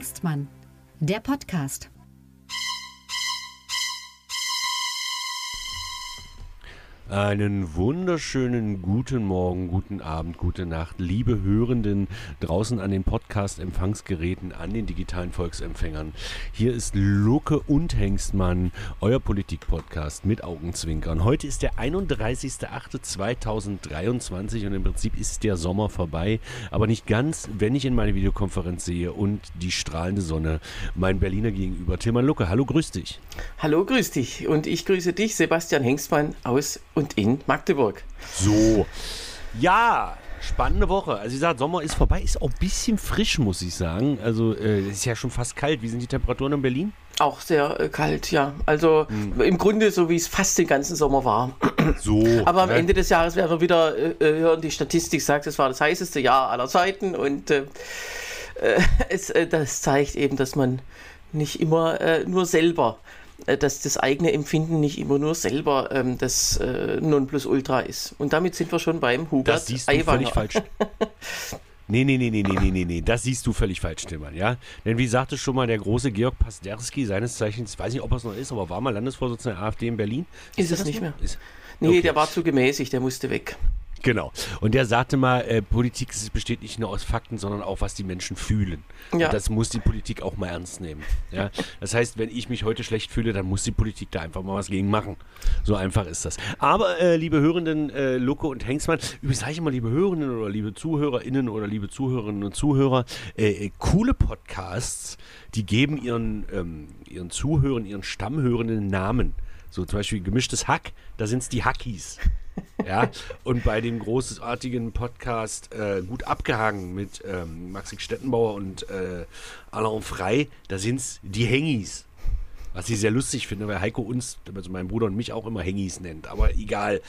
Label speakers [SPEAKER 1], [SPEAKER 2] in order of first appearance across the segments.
[SPEAKER 1] Hengstmann, der Podcast.
[SPEAKER 2] Einen wunderschönen guten Morgen, guten Abend, gute Nacht, liebe Hörenden draußen an den Podcast-Empfangsgeräten, an den digitalen Volksempfängern. Hier ist Lucke und Hengstmann, euer Politik-Podcast mit Augenzwinkern. Heute ist der 31.08.2023 und im Prinzip ist der Sommer vorbei, aber nicht ganz, wenn ich in meine Videokonferenz sehe und die strahlende Sonne mein Berliner gegenüber. Tilman Lucke, hallo, grüß dich.
[SPEAKER 3] Hallo, grüß dich und ich grüße dich, Sebastian Hengstmann aus und in Magdeburg.
[SPEAKER 2] So. Ja, spannende Woche. Also, wie gesagt, Sommer ist vorbei, ist auch ein bisschen frisch, muss ich sagen. Also, äh, es ist ja schon fast kalt. Wie sind die Temperaturen in Berlin?
[SPEAKER 3] Auch sehr äh, kalt, ja. Also hm. im Grunde so, wie es fast den ganzen Sommer war.
[SPEAKER 2] So.
[SPEAKER 3] Aber am ne? Ende des Jahres werden wir wieder äh, äh, hören, die Statistik sagt, es war das heißeste Jahr aller Zeiten und äh, äh es, das zeigt eben, dass man nicht immer nur selber äh, dass das eigene Empfinden nicht immer nur selber ähm, das äh, Nonplusultra ist. Und damit sind wir schon beim Hubert
[SPEAKER 2] Das siehst du Aiwanger. völlig falsch. Nee, nee, nee, nee, nee, nee, nee, nee, das siehst du völlig falsch, Tillmann, ja? Denn wie sagte schon mal der große Georg Pasterski, seines Zeichens, ich weiß nicht, ob er es noch ist, aber war mal Landesvorsitzender der AfD in Berlin.
[SPEAKER 3] Ist, ist es nicht mehr? Ist, nee, okay. der war zu gemäßigt, der musste weg.
[SPEAKER 2] Genau. Und der sagte mal, äh, Politik besteht nicht nur aus Fakten, sondern auch, was die Menschen fühlen. Ja. Und das muss die Politik auch mal ernst nehmen. Ja? Das heißt, wenn ich mich heute schlecht fühle, dann muss die Politik da einfach mal was gegen machen. So einfach ist das. Aber, äh, liebe Hörenden, äh, Lucke und Hengstmann, übrigens sage ich mal, liebe Hörenden oder liebe ZuhörerInnen oder liebe Zuhörerinnen und Zuhörer, äh, äh, coole Podcasts, die geben ihren, ähm, ihren Zuhörern, ihren Stammhörenden Namen. So zum Beispiel gemischtes Hack, da sind es die Hackies. Ja, und bei dem großartigen Podcast äh, gut abgehangen mit ähm, Maxi Stettenbauer und äh, Alain Frey, da sind es die Hengis. Was ich sehr lustig finde, weil Heiko uns, also mein Bruder und mich auch immer Hengis nennt. Aber egal.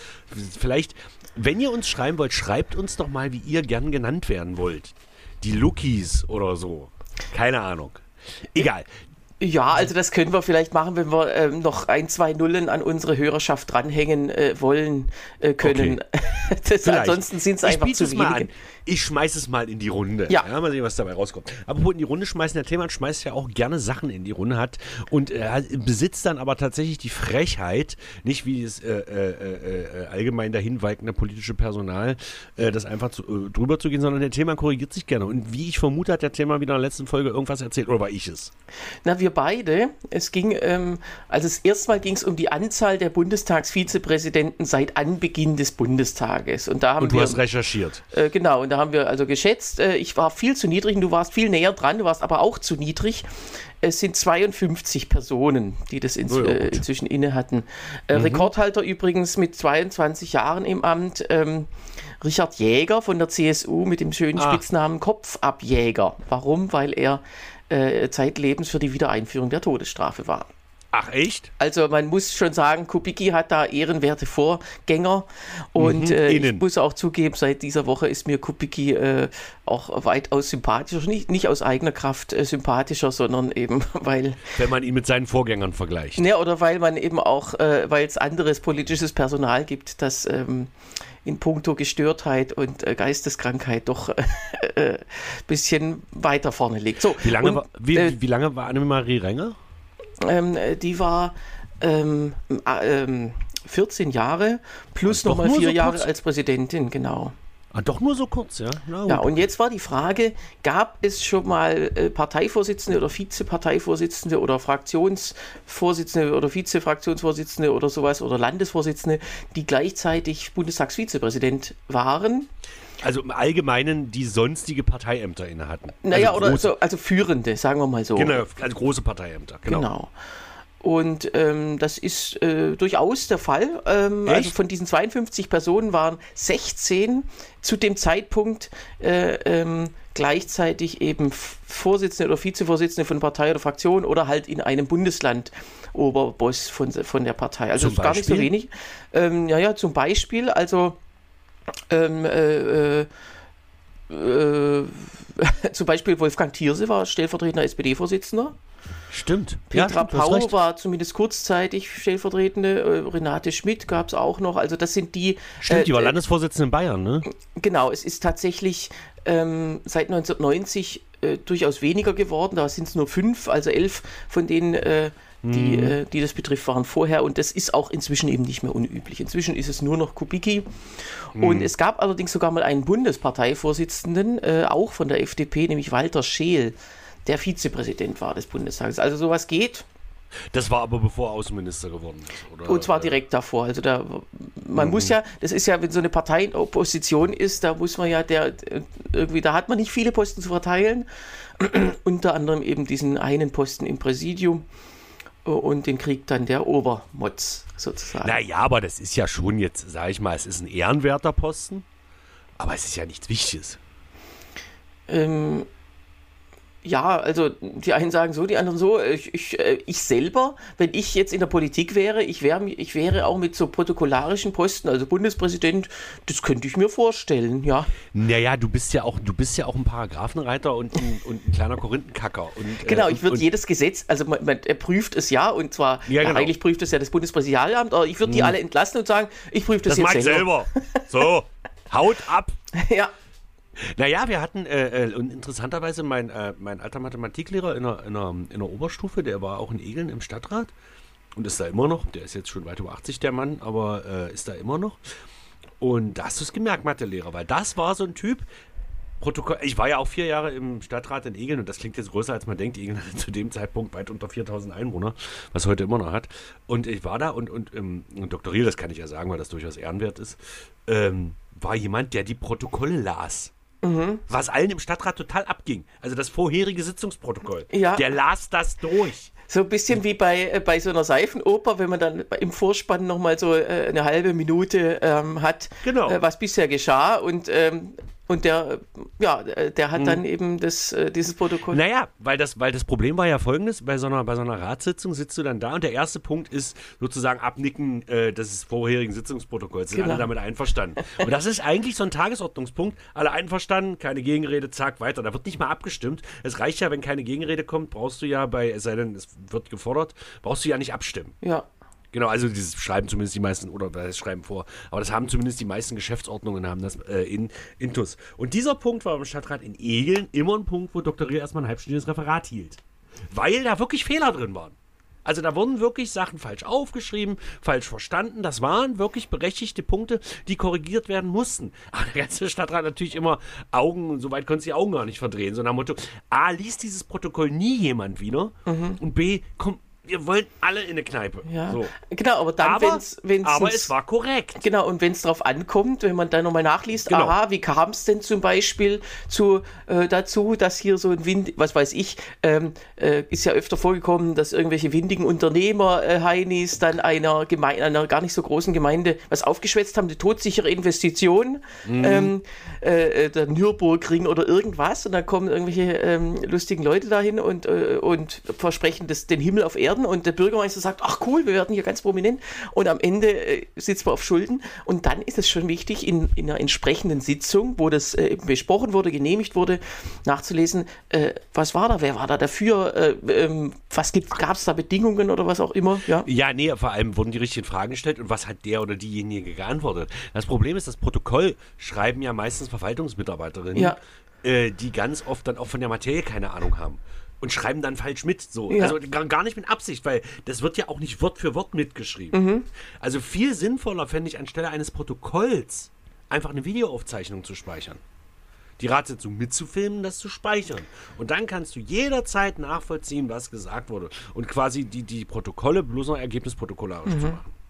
[SPEAKER 2] Vielleicht, wenn ihr uns schreiben wollt, schreibt uns doch mal, wie ihr gern genannt werden wollt. Die Lookies oder so. Keine Ahnung. Egal.
[SPEAKER 3] Ja, also das können wir vielleicht machen, wenn wir ähm, noch ein, zwei Nullen an unsere Hörerschaft dranhängen äh, wollen äh, können.
[SPEAKER 2] Okay. das, ansonsten sind es einfach zu wenige. Ich schmeiße es mal in die Runde. Ja. ja. Mal sehen, was dabei rauskommt. Aber in die Runde schmeißen, der Thema schmeißt ja auch gerne Sachen in die Runde hat und äh, besitzt dann aber tatsächlich die Frechheit, nicht wie das äh, äh, äh, allgemein dahinweikende politische Personal, das einfach zu, drüber zu gehen, sondern der Thema korrigiert sich gerne. Und wie ich vermute, hat der Thema wieder in der letzten Folge irgendwas erzählt oder war ich es?
[SPEAKER 3] Na, wir beide. Es ging, ähm, also das erste Mal ging es um die Anzahl der Bundestagsvizepräsidenten seit Anbeginn des Bundestages. Und da haben
[SPEAKER 2] und du
[SPEAKER 3] wir,
[SPEAKER 2] hast recherchiert.
[SPEAKER 3] Äh, genau, und da haben wir also geschätzt, äh, ich war viel zu niedrig und du warst viel näher dran, du warst aber auch zu niedrig. Es sind 52 Personen, die das ins, oh ja, äh, inzwischen inne hatten. Äh, mhm. Rekordhalter übrigens mit 22 Jahren im Amt. Ähm, Richard Jäger von der CSU mit dem schönen ah. Spitznamen Kopfabjäger. Warum? Weil er äh, zeitlebens für die Wiedereinführung der Todesstrafe war.
[SPEAKER 2] Ach echt?
[SPEAKER 3] Also man muss schon sagen, Kubicki hat da ehrenwerte Vorgänger und mhm, äh, ich muss auch zugeben, seit dieser Woche ist mir Kubicki äh, auch weitaus sympathischer, nicht, nicht aus eigener Kraft äh, sympathischer, sondern eben weil...
[SPEAKER 2] Wenn man ihn mit seinen Vorgängern vergleicht.
[SPEAKER 3] Ne, oder weil man eben auch, äh, weil es anderes politisches Personal gibt, das... Ähm, in puncto Gestörtheit und äh, Geisteskrankheit doch ein äh, bisschen weiter vorne liegt. So,
[SPEAKER 2] wie, lange und, war, wie, äh, wie lange war Annemarie Renger?
[SPEAKER 3] Ähm, die war ähm, äh, 14 Jahre plus nochmal vier so Jahre als Präsidentin, genau.
[SPEAKER 2] Ah, doch nur so kurz, ja.
[SPEAKER 3] Na, ja, und jetzt war die Frage, gab es schon mal äh, Parteivorsitzende oder Vizeparteivorsitzende oder Fraktionsvorsitzende oder Vizefraktionsvorsitzende oder sowas oder Landesvorsitzende, die gleichzeitig Bundestagsvizepräsident waren?
[SPEAKER 2] Also im Allgemeinen, die sonstige Parteiämter inne hatten.
[SPEAKER 3] Naja, also oder so, also führende, sagen wir mal so.
[SPEAKER 2] Genau, also große Parteiämter, genau. genau.
[SPEAKER 3] Und ähm, das ist äh, durchaus der Fall. Ähm, also von diesen 52 Personen waren 16 zu dem Zeitpunkt äh, ähm, gleichzeitig eben Vorsitzende oder Vizevorsitzende von Partei oder Fraktion oder halt in einem Bundesland Oberboss von, von der Partei. Also gar nicht so wenig. Ähm, ja, ja, zum Beispiel, also ähm, äh, äh, äh zum Beispiel Wolfgang Thierse war stellvertretender SPD-Vorsitzender.
[SPEAKER 2] Stimmt.
[SPEAKER 3] Petra
[SPEAKER 2] ja,
[SPEAKER 3] Pau war zumindest kurzzeitig stellvertretende. Äh, Renate Schmidt gab es auch noch. Also das sind die.
[SPEAKER 2] Stimmt, die war äh, Landesvorsitzende in Bayern, ne?
[SPEAKER 3] Genau, es ist tatsächlich ähm, seit 1990 äh, durchaus weniger geworden. Da sind es nur fünf, also elf von denen. Äh, die, mhm. äh, die das betrifft, waren vorher und das ist auch inzwischen eben nicht mehr unüblich. Inzwischen ist es nur noch Kubicki. Mhm. Und es gab allerdings sogar mal einen Bundesparteivorsitzenden, äh, auch von der FDP, nämlich Walter Scheel, der Vizepräsident war des Bundestages. Also sowas geht.
[SPEAKER 2] Das war aber bevor er Außenminister geworden ist,
[SPEAKER 3] oder? Und zwar direkt davor. Also da, man mhm. muss ja, das ist ja, wenn so eine Partei in Opposition ist, da muss man ja der irgendwie, da hat man nicht viele Posten zu verteilen. Unter anderem eben diesen einen Posten im Präsidium und den kriegt dann der Obermotz sozusagen.
[SPEAKER 2] Naja, aber das ist ja schon jetzt, sage ich mal, es ist ein ehrenwerter Posten, aber es ist ja nichts Wichtiges.
[SPEAKER 3] Ähm, ja, also die einen sagen so, die anderen so. Ich, ich, äh, ich selber, wenn ich jetzt in der Politik wäre, ich, wär, ich wäre auch mit so protokollarischen Posten, also Bundespräsident, das könnte ich mir vorstellen, ja.
[SPEAKER 2] Naja, du bist ja auch, du bist ja auch ein Paragraphenreiter und ein, und ein kleiner Korinthenkacker. Und,
[SPEAKER 3] äh, genau, ich würde jedes Gesetz, also man, man, prüft es ja und zwar, ja, genau. eigentlich prüft es ja das Bundespräsidialamt, aber ich würde die hm. alle entlassen und sagen, ich prüfe das, das jetzt
[SPEAKER 2] selber. Selber. So, haut ab.
[SPEAKER 3] ja.
[SPEAKER 2] Naja, wir hatten, äh, äh, und interessanterweise, mein, äh, mein alter Mathematiklehrer in der, in, der, in der Oberstufe, der war auch in Egeln im Stadtrat und ist da immer noch. Der ist jetzt schon weit über 80, der Mann, aber äh, ist da immer noch. Und da hast du es gemerkt, Mathelehrer, weil das war so ein Typ, Protokoll. Ich war ja auch vier Jahre im Stadtrat in Egeln und das klingt jetzt größer als man denkt. Egeln hatte zu dem Zeitpunkt weit unter 4000 Einwohner, was heute immer noch hat. Und ich war da und, und, ähm, und Dr. Riel, das kann ich ja sagen, weil das durchaus ehrenwert ist, ähm, war jemand, der die Protokolle las. Mhm. Was allen im Stadtrat total abging. Also das vorherige Sitzungsprotokoll. Ja. Der las das durch.
[SPEAKER 3] So ein bisschen wie bei, äh, bei so einer Seifenoper, wenn man dann im Vorspann nochmal so äh, eine halbe Minute ähm, hat, genau. äh, was bisher geschah. Und ähm, und der, ja, der hat dann eben das, äh, dieses Protokoll.
[SPEAKER 2] Naja, weil das, weil das Problem war ja folgendes: bei so, einer, bei so einer Ratssitzung sitzt du dann da und der erste Punkt ist sozusagen Abnicken äh, des vorherigen Sitzungsprotokolls. Sind genau. alle damit einverstanden. und das ist eigentlich so ein Tagesordnungspunkt. Alle einverstanden, keine Gegenrede, zack, weiter. Da wird nicht mal abgestimmt. Es reicht ja, wenn keine Gegenrede kommt, brauchst du ja bei, es sei denn, es wird gefordert, brauchst du ja nicht abstimmen.
[SPEAKER 3] Ja.
[SPEAKER 2] Genau, also dieses schreiben zumindest die meisten, oder das schreiben vor, aber das haben zumindest die meisten Geschäftsordnungen haben das äh, in Intus. Und dieser Punkt war im Stadtrat in Egeln immer ein Punkt, wo Dr. Riel erstmal ein halbstündiges Referat hielt. Weil da wirklich Fehler drin waren. Also da wurden wirklich Sachen falsch aufgeschrieben, falsch verstanden. Das waren wirklich berechtigte Punkte, die korrigiert werden mussten. Aber der ganze Stadtrat natürlich immer Augen, soweit konnte sie die Augen gar nicht verdrehen. So nach Motto, A, liest dieses Protokoll nie jemand wieder mhm. und B, kommt wir wollen alle in eine Kneipe.
[SPEAKER 3] Ja. So. Genau, aber dann, aber, wenn's, wenn's
[SPEAKER 2] aber es war korrekt.
[SPEAKER 3] Genau, und wenn es darauf ankommt, wenn man dann nochmal nachliest, genau. aha, wie kam es denn zum Beispiel zu, äh, dazu, dass hier so ein Wind, was weiß ich, ähm, äh, ist ja öfter vorgekommen, dass irgendwelche windigen Unternehmer, äh, Heinis, dann einer, Gemeinde, einer gar nicht so großen Gemeinde was aufgeschwätzt haben, die todsichere Investition, mhm. ähm, äh, äh, der Nürburgring oder irgendwas, und dann kommen irgendwelche ähm, lustigen Leute dahin und, äh, und versprechen das, den Himmel auf Erden werden und der Bürgermeister sagt, ach cool, wir werden hier ganz prominent und am Ende äh, sitzt man auf Schulden und dann ist es schon wichtig, in, in einer entsprechenden Sitzung, wo das äh, besprochen wurde, genehmigt wurde, nachzulesen, äh, was war da, wer war da dafür, äh, ähm, was gab es da Bedingungen oder was auch immer. Ja?
[SPEAKER 2] ja, nee, vor allem wurden die richtigen Fragen gestellt und was hat der oder diejenige geantwortet. Das Problem ist, das Protokoll schreiben ja meistens Verwaltungsmitarbeiterinnen. Ja äh, die ganz oft dann auch von der Materie keine Ahnung haben und schreiben dann falsch mit. So. Ja. Also gar nicht mit Absicht, weil das wird ja auch nicht Wort für Wort mitgeschrieben. Mhm. Also viel sinnvoller fände ich anstelle eines Protokolls einfach eine Videoaufzeichnung zu speichern. Die Ratssitzung mitzufilmen, das zu speichern. Und dann kannst du jederzeit nachvollziehen, was gesagt wurde. Und quasi die, die Protokolle bloß noch ergebnisprotokollarisch mhm. zu machen.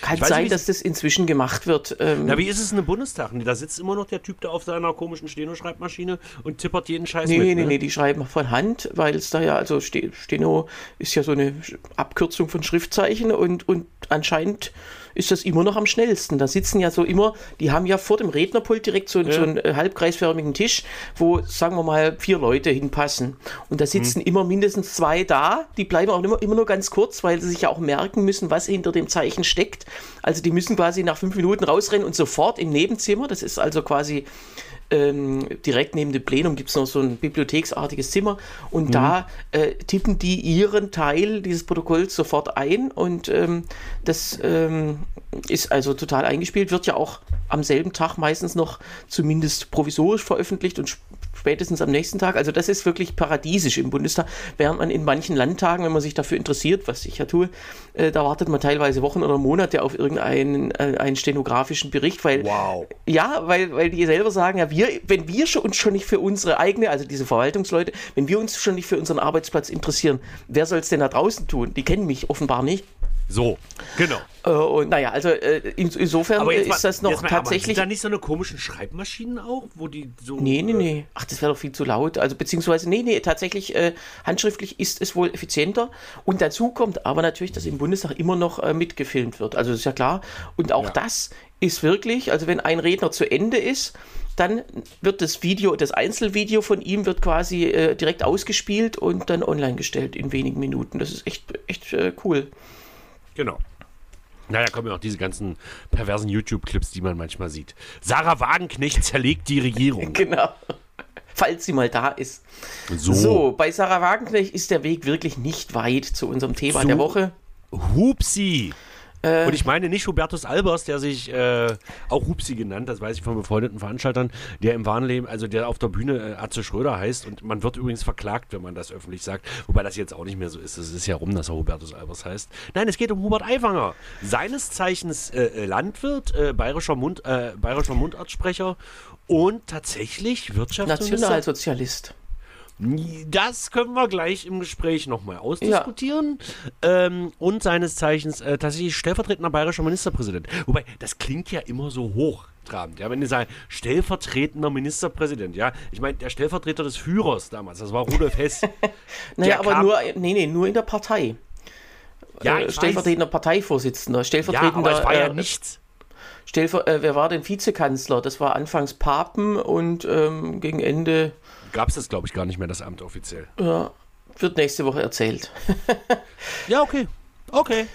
[SPEAKER 3] Kann sein, nicht, dass das inzwischen gemacht wird.
[SPEAKER 2] Ähm Na, wie ist es in einem Bundestag? Da sitzt immer noch der Typ da auf seiner komischen Steno-Schreibmaschine und tippert jeden Scheiß
[SPEAKER 3] nee,
[SPEAKER 2] mit.
[SPEAKER 3] Nee, nee, nee, die schreiben von Hand, weil es da ja, also Steno ist ja so eine Abkürzung von Schriftzeichen und, und anscheinend ist das immer noch am schnellsten. Da sitzen ja so immer, die haben ja vor dem Rednerpult direkt so, ja. so einen äh, halbkreisförmigen Tisch, wo, sagen wir mal, vier Leute hinpassen. Und da sitzen mhm. immer mindestens zwei da. Die bleiben auch immer, immer nur ganz kurz, weil sie sich ja auch merken müssen, was hinter dem Zeichen steckt. Also die müssen quasi nach fünf Minuten rausrennen und sofort im Nebenzimmer, das ist also quasi ähm, direkt neben dem Plenum gibt es noch so ein bibliotheksartiges Zimmer und mhm. da äh, tippen die ihren Teil dieses Protokolls sofort ein und ähm, das ähm, ist also total eingespielt, wird ja auch am selben Tag meistens noch zumindest provisorisch veröffentlicht und spätestens am nächsten Tag. Also das ist wirklich paradiesisch im Bundestag, während man in manchen Landtagen, wenn man sich dafür interessiert, was ich ja tue, äh, da wartet man teilweise Wochen oder Monate auf irgendeinen äh, einen stenografischen Bericht, weil wow. ja, weil, weil die selber sagen, ja, wir, wenn wir uns schon nicht für unsere eigene, also diese Verwaltungsleute, wenn wir uns schon nicht für unseren Arbeitsplatz interessieren, wer soll es denn da draußen tun? Die kennen mich offenbar nicht.
[SPEAKER 2] So, genau.
[SPEAKER 3] Äh, und naja, also äh, in, insofern ist mal, das noch
[SPEAKER 2] mal,
[SPEAKER 3] tatsächlich.
[SPEAKER 2] sind da nicht so eine komischen Schreibmaschinen auch, wo die so.
[SPEAKER 3] Nee, nee, nee. Ach, das wäre doch viel zu laut. Also, beziehungsweise, nee, nee, tatsächlich, äh, handschriftlich ist es wohl effizienter. Und dazu kommt aber natürlich, dass im Bundestag immer noch äh, mitgefilmt wird. Also, das ist ja klar. Und auch ja. das ist wirklich, also, wenn ein Redner zu Ende ist, dann wird das Video, das Einzelvideo von ihm wird quasi äh, direkt ausgespielt und dann online gestellt in wenigen Minuten. Das ist echt, echt äh, cool.
[SPEAKER 2] Genau. Naja, kommen ja auch diese ganzen perversen YouTube-Clips, die man manchmal sieht. Sarah Wagenknecht zerlegt die Regierung.
[SPEAKER 3] genau. Falls sie mal da ist. So. so. bei Sarah Wagenknecht ist der Weg wirklich nicht weit zu unserem Thema so. der Woche.
[SPEAKER 2] Hupsi! Äh, und ich meine nicht Hubertus Albers, der sich äh, auch Hupsi genannt, das weiß ich von befreundeten Veranstaltern, der im wahren Leben, also der auf der Bühne äh, Atze Schröder heißt und man wird übrigens verklagt, wenn man das öffentlich sagt, wobei das jetzt auch nicht mehr so ist. Es ist ja rum, dass er Hubertus Albers heißt. Nein, es geht um Hubert Aiwanger, seines Zeichens äh, äh Landwirt, äh, bayerischer, Mund, bayerischer Mundartsprecher und tatsächlich Wirtschaftsminister.
[SPEAKER 3] Nationalsozialist.
[SPEAKER 2] Das können wir gleich im Gespräch nochmal ausdiskutieren. Ja. Ähm, und seines Zeichens äh, tatsächlich stellvertretender bayerischer Ministerpräsident. Wobei, das klingt ja immer so hochtrabend. Ja, wenn die sagen, stellvertretender Ministerpräsident, ja. Ich meine, der Stellvertreter des Führers damals, das war Rudolf Hess.
[SPEAKER 3] naja, aber nur, nee, nee, nur in der Partei. Ja, äh, stellvertretender weiß. Parteivorsitzender, stellvertretender. Ja, aber
[SPEAKER 2] war ja äh, nichts.
[SPEAKER 3] Stellver äh, wer war denn Vizekanzler? Das war anfangs Papen und ähm, gegen Ende
[SPEAKER 2] gab es das, glaube ich, gar nicht mehr, das Amt offiziell.
[SPEAKER 3] Ja, wird nächste Woche erzählt.
[SPEAKER 2] ja, okay. Okay.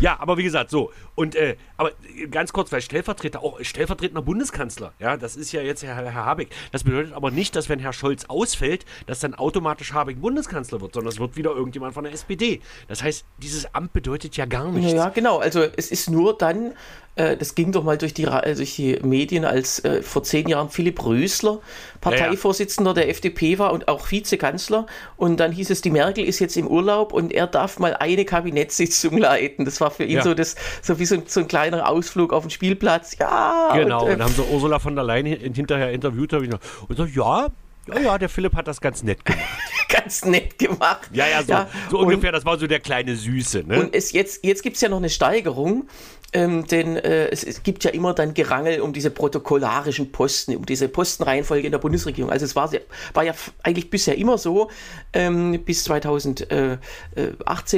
[SPEAKER 2] Ja, aber wie gesagt, so. Und äh, aber ganz kurz, weil Stellvertreter, auch stellvertretender Bundeskanzler, ja, das ist ja jetzt Herr, Herr Habeck. Das bedeutet aber nicht, dass wenn Herr Scholz ausfällt, dass dann automatisch Habeck Bundeskanzler wird, sondern es wird wieder irgendjemand von der SPD. Das heißt, dieses Amt bedeutet ja gar nichts.
[SPEAKER 3] Ja, genau. Also es ist nur dann, äh, das ging doch mal durch die, äh, durch die Medien, als äh, vor zehn Jahren Philipp Rösler Parteivorsitzender ja, ja. der FDP war und auch Vizekanzler. Und dann hieß es, die Merkel ist jetzt im Urlaub und er darf mal eine Kabinettssitzung leiten. Das war für ihn ja. so, das, so wie so, so, ein kleiner Ausflug auf den Spielplatz. Ja.
[SPEAKER 2] Genau, und, äh, und haben so Ursula von der Leyen hinterher interviewt und so, ja, ja, ja, der Philipp hat das ganz nett gemacht.
[SPEAKER 3] ganz nett gemacht.
[SPEAKER 2] Ja, ja, so, ja, so ungefähr, das war so der kleine Süße. Ne?
[SPEAKER 3] Und es, jetzt, jetzt gibt es ja noch eine Steigerung. Ähm, denn äh, es, es, gibt ja immer dann Gerangel um diese protokollarischen Posten, um diese Postenreihenfolge in der Bundesregierung. Also es war, war ja eigentlich bisher immer so, ähm, bis 2018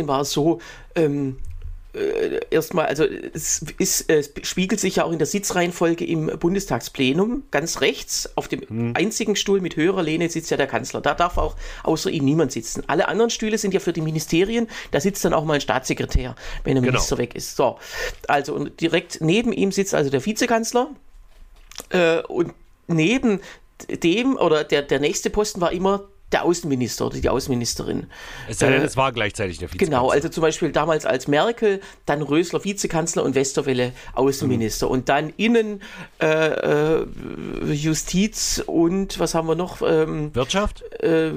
[SPEAKER 3] war es so, ähm, äh, erstmal, also es, ist, es spiegelt sich ja auch in der Sitzreihenfolge im Bundestagsplenum. Ganz rechts auf dem hm. einzigen Stuhl mit höherer Lehne sitzt ja der Kanzler. Da darf auch außer ihm niemand sitzen. Alle anderen Stühle sind ja für die Ministerien. Da sitzt dann auch mal ein Staatssekretär, wenn ein genau. Minister weg ist. So, also und direkt neben ihm sitzt also der Vizekanzler äh, und neben dem oder der, der nächste Posten war immer der Außenminister oder die Außenministerin.
[SPEAKER 2] Es, äh, es war gleichzeitig der
[SPEAKER 3] Vizekanzler. Genau, also zum Beispiel damals als Merkel, dann Rösler Vizekanzler und Westerwelle Außenminister. Mhm. Und dann Innen, äh, äh, Justiz und was haben wir noch? Ähm,
[SPEAKER 2] Wirtschaft?
[SPEAKER 3] Äh,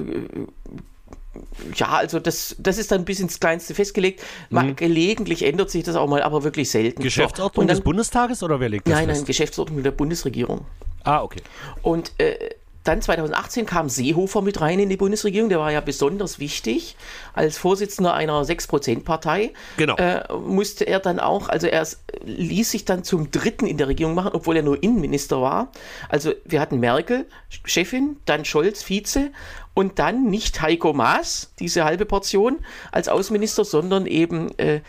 [SPEAKER 3] ja, also das, das ist dann bis ins Kleinste festgelegt. Mhm. Gelegentlich ändert sich das auch mal, aber wirklich selten.
[SPEAKER 2] Geschäftsordnung so. dann, des Bundestages oder wer legt das
[SPEAKER 3] Nein, fest? nein, Geschäftsordnung der Bundesregierung.
[SPEAKER 2] Ah, okay.
[SPEAKER 3] Und äh, dann 2018 kam Seehofer mit rein in die Bundesregierung. Der war ja besonders wichtig. Als Vorsitzender einer 6%-Partei
[SPEAKER 2] genau.
[SPEAKER 3] äh, musste er dann auch, also er ließ sich dann zum Dritten in der Regierung machen, obwohl er nur Innenminister war. Also wir hatten Merkel, Chefin, dann Scholz, Vize und dann nicht Heiko Maas, diese halbe Portion als Außenminister, sondern eben äh,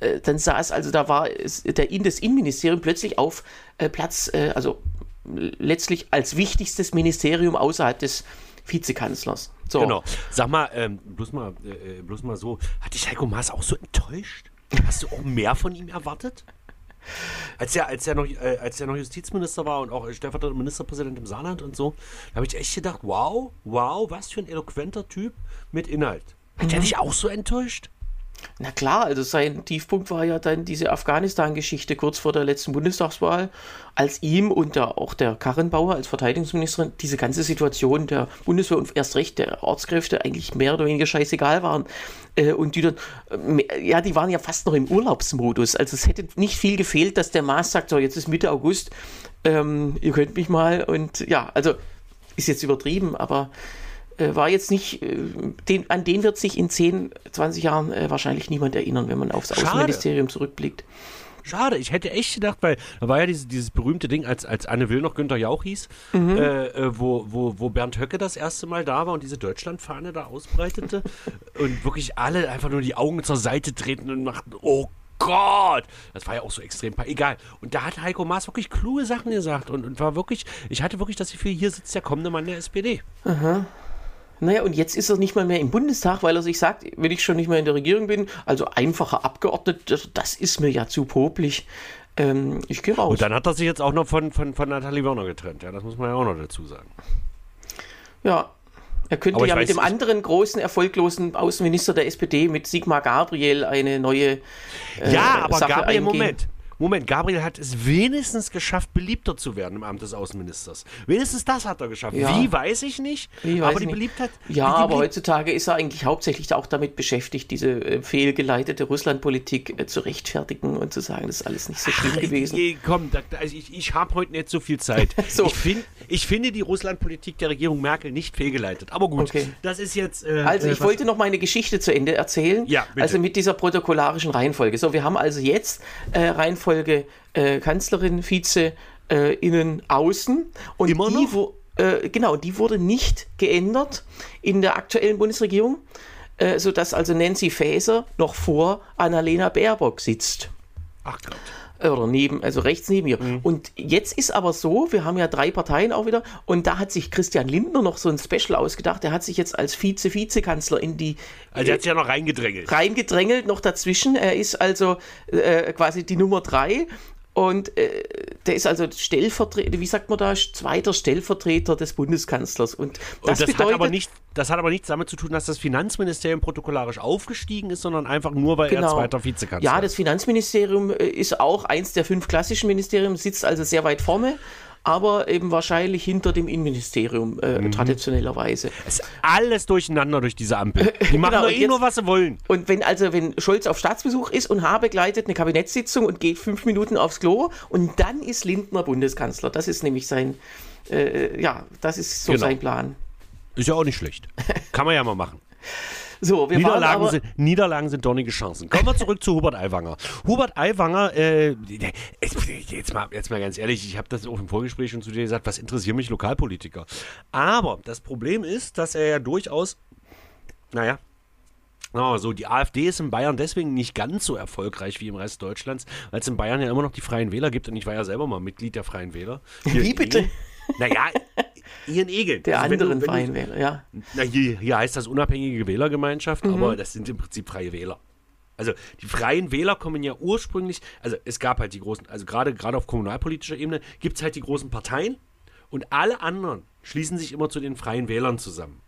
[SPEAKER 3] äh dann saß, also da war der, das Innenministerium plötzlich auf äh, Platz, äh, also letztlich als wichtigstes Ministerium außerhalb des Vizekanzlers.
[SPEAKER 2] So. Genau. Sag mal, ähm, bloß mal, äh, bloß mal so, hat dich Heiko Maas auch so enttäuscht? Hast du auch mehr von ihm erwartet? Als er, als er, noch, äh, als er noch Justizminister war und auch stellvertretender Ministerpräsident im Saarland und so, habe ich echt gedacht, wow, wow, was für ein eloquenter Typ mit Inhalt. Hat mhm. er dich auch so enttäuscht?
[SPEAKER 3] Na klar, also sein Tiefpunkt war ja dann diese Afghanistan-Geschichte kurz vor der letzten Bundestagswahl, als ihm und der, auch der Karrenbauer als Verteidigungsministerin diese ganze Situation der Bundeswehr und erst recht der Ortskräfte eigentlich mehr oder weniger scheißegal waren. Äh, und die dann, äh, ja, die waren ja fast noch im Urlaubsmodus. Also es hätte nicht viel gefehlt, dass der Maas sagt, so jetzt ist Mitte August, ähm, ihr könnt mich mal und ja, also ist jetzt übertrieben, aber war jetzt nicht, äh, den, an den wird sich in 10, 20 Jahren äh, wahrscheinlich niemand erinnern, wenn man aufs Schade. Außenministerium zurückblickt.
[SPEAKER 2] Schade, ich hätte echt gedacht, weil da war ja dieses, dieses berühmte Ding, als, als Anne Will noch Günther Jauch hieß, mhm. äh, äh wo, wo, wo Bernd Höcke das erste Mal da war und diese Deutschlandfahne da ausbreitete und wirklich alle einfach nur die Augen zur Seite treten und machten, oh Gott! Das war ja auch so extrem. Egal. Und da hat Heiko Maas wirklich kluge Sachen gesagt und, und war wirklich, ich hatte wirklich das Gefühl, hier sitzt der kommende Mann der SPD.
[SPEAKER 3] Aha. Naja, und jetzt ist er nicht mal mehr im Bundestag, weil er sich sagt, wenn ich schon nicht mehr in der Regierung bin, also einfacher Abgeordneter, das ist mir ja zu popelig. Ähm, ich gehe raus.
[SPEAKER 2] Und dann hat er sich jetzt auch noch von, von, von Nathalie Werner getrennt. Ja, das muss man ja auch noch dazu sagen.
[SPEAKER 3] Ja, er könnte ja mit dem anderen großen, erfolglosen Außenminister der SPD, mit Sigmar Gabriel, eine neue.
[SPEAKER 2] Äh, ja, aber Sache Gabriel, eingehen. Moment. Moment, Gabriel hat es wenigstens geschafft, beliebter zu werden im Amt des Außenministers. Wenigstens das hat er geschafft. Ja. Wie, weiß ich nicht. Weiß aber die nicht. Beliebtheit.
[SPEAKER 3] Ja, die aber Belieb heutzutage ist er eigentlich hauptsächlich auch damit beschäftigt, diese äh, fehlgeleitete Russlandpolitik äh, zu rechtfertigen und zu sagen, das ist alles nicht so schlimm Ach, gewesen.
[SPEAKER 2] Je, komm, da, also ich, ich habe heute nicht so viel Zeit. so. ich, find, ich finde die Russlandpolitik der Regierung Merkel nicht fehlgeleitet. Aber gut, okay. das ist jetzt.
[SPEAKER 3] Äh, also, ich wollte noch meine Geschichte zu Ende erzählen. Ja, bitte. Also mit dieser protokollarischen Reihenfolge. So, wir haben also jetzt äh, Reihenfolge Reihenfolge äh, Kanzlerin, Vize, äh, Innen, Außen. Und Immer die, wo, äh, genau, die wurde nicht geändert in der aktuellen Bundesregierung, äh, sodass also Nancy Faeser noch vor Annalena Baerbock sitzt.
[SPEAKER 2] Ach Gott
[SPEAKER 3] oder neben, also rechts neben ihr. Mhm. Und jetzt ist aber so, wir haben ja drei Parteien auch wieder, und da hat sich Christian Lindner noch so ein Special ausgedacht. Der hat sich jetzt als Vize-Vizekanzler in die.
[SPEAKER 2] Also, der hat sich ja noch reingedrängelt.
[SPEAKER 3] Reingedrängelt, noch dazwischen. Er ist also äh, quasi die Nummer drei und äh, der ist also Stellvertreter, wie sagt man da, zweiter Stellvertreter des Bundeskanzlers. Und das,
[SPEAKER 2] und das bedeutet, hat aber nicht, das hat aber nichts damit zu tun, dass das Finanzministerium protokollarisch aufgestiegen ist, sondern einfach nur, weil genau. er zweiter Vizekanzler
[SPEAKER 3] ist. Ja, das Finanzministerium äh, ist auch eins der fünf klassischen Ministerien, sitzt also sehr weit vorne aber eben wahrscheinlich hinter dem Innenministerium äh, mhm. traditionellerweise.
[SPEAKER 2] Es ist alles durcheinander durch diese Ampel. Die machen genau, doch eh jetzt, nur, was sie wollen.
[SPEAKER 3] Und wenn also, wenn Scholz auf Staatsbesuch ist und H begleitet eine Kabinettssitzung und geht fünf Minuten aufs Klo und dann ist Lindner Bundeskanzler. Das ist nämlich sein, äh, ja, das ist so genau. sein Plan.
[SPEAKER 2] Ist ja auch nicht schlecht. Kann man ja mal machen.
[SPEAKER 3] So,
[SPEAKER 2] wir Niederlagen, aber, sind, Niederlagen sind dornige Chancen. Kommen wir zurück zu Hubert Aiwanger. Hubert Aiwanger, äh, jetzt, mal, jetzt mal ganz ehrlich, ich habe das auch im Vorgespräch schon zu dir gesagt, was interessieren mich Lokalpolitiker? Aber das Problem ist, dass er ja durchaus, naja, so, die AfD ist in Bayern deswegen nicht ganz so erfolgreich wie im Rest Deutschlands, weil es in Bayern ja immer noch die Freien Wähler gibt und ich war ja selber mal Mitglied der Freien Wähler.
[SPEAKER 3] Wie bitte?
[SPEAKER 2] Naja, Ihren Egel.
[SPEAKER 3] Der also anderen Freien Wähler, ja.
[SPEAKER 2] Na, hier, hier heißt das unabhängige Wählergemeinschaft, mhm. aber das sind im Prinzip freie Wähler. Also die freien Wähler kommen ja ursprünglich, also es gab halt die großen, also gerade gerade auf kommunalpolitischer Ebene gibt es halt die großen Parteien und alle anderen schließen sich immer zu den freien Wählern zusammen.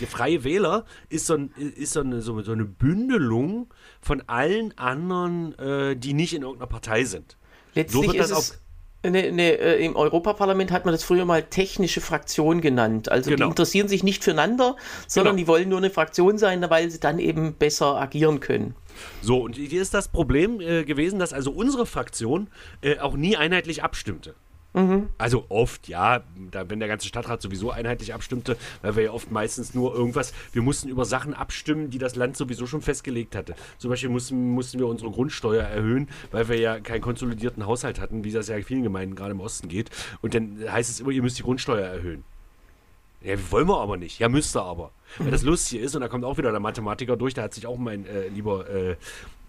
[SPEAKER 2] Der freie Wähler ist so, ein, ist so, eine, so, eine Bündelung von allen anderen, äh, die nicht in irgendeiner Partei sind.
[SPEAKER 3] Letztlich so ist es Ne, ne, äh, Im Europaparlament hat man das früher mal technische Fraktion genannt. Also genau. die interessieren sich nicht füreinander, sondern genau. die wollen nur eine Fraktion sein, weil sie dann eben besser agieren können.
[SPEAKER 2] So, und hier ist das Problem äh, gewesen, dass also unsere Fraktion äh, auch nie einheitlich abstimmte. Mhm. Also oft, ja, da, wenn der ganze Stadtrat sowieso einheitlich abstimmte, weil wir ja oft meistens nur irgendwas, wir mussten über Sachen abstimmen, die das Land sowieso schon festgelegt hatte. Zum Beispiel mussten, mussten wir unsere Grundsteuer erhöhen, weil wir ja keinen konsolidierten Haushalt hatten, wie das ja vielen Gemeinden gerade im Osten geht. Und dann heißt es immer, ihr müsst die Grundsteuer erhöhen. Ja, wollen wir aber nicht. Ja, müsst ihr aber. Weil das Lustige ist, und da kommt auch wieder der Mathematiker durch, da hat sich auch mein äh, lieber äh,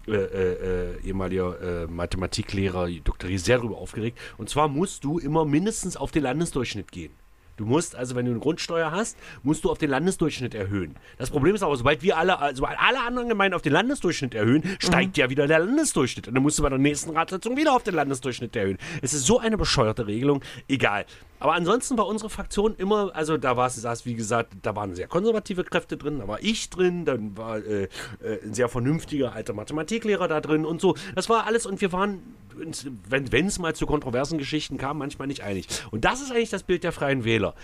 [SPEAKER 2] äh, äh, äh, ehemaliger äh, Mathematiklehrer, Dr. sehr darüber aufgeregt. Und zwar musst du immer mindestens auf den Landesdurchschnitt gehen. Du musst, also wenn du eine Grundsteuer hast, musst du auf den Landesdurchschnitt erhöhen. Das Problem ist aber, sobald wir alle, also alle anderen Gemeinden auf den Landesdurchschnitt erhöhen, steigt mhm. ja wieder der Landesdurchschnitt. Und dann musst du bei der nächsten Ratssitzung wieder auf den Landesdurchschnitt erhöhen. Es ist so eine bescheuerte Regelung. Egal. Aber ansonsten war unsere Fraktion immer, also da war es, wie gesagt, da waren sehr konservative Kräfte drin, da war ich drin, dann war äh, äh, ein sehr vernünftiger alter Mathematiklehrer da drin und so. Das war alles und wir waren, wenn es mal zu kontroversen Geschichten kam, manchmal nicht einig. Und das ist eigentlich das Bild der Freien Wähler.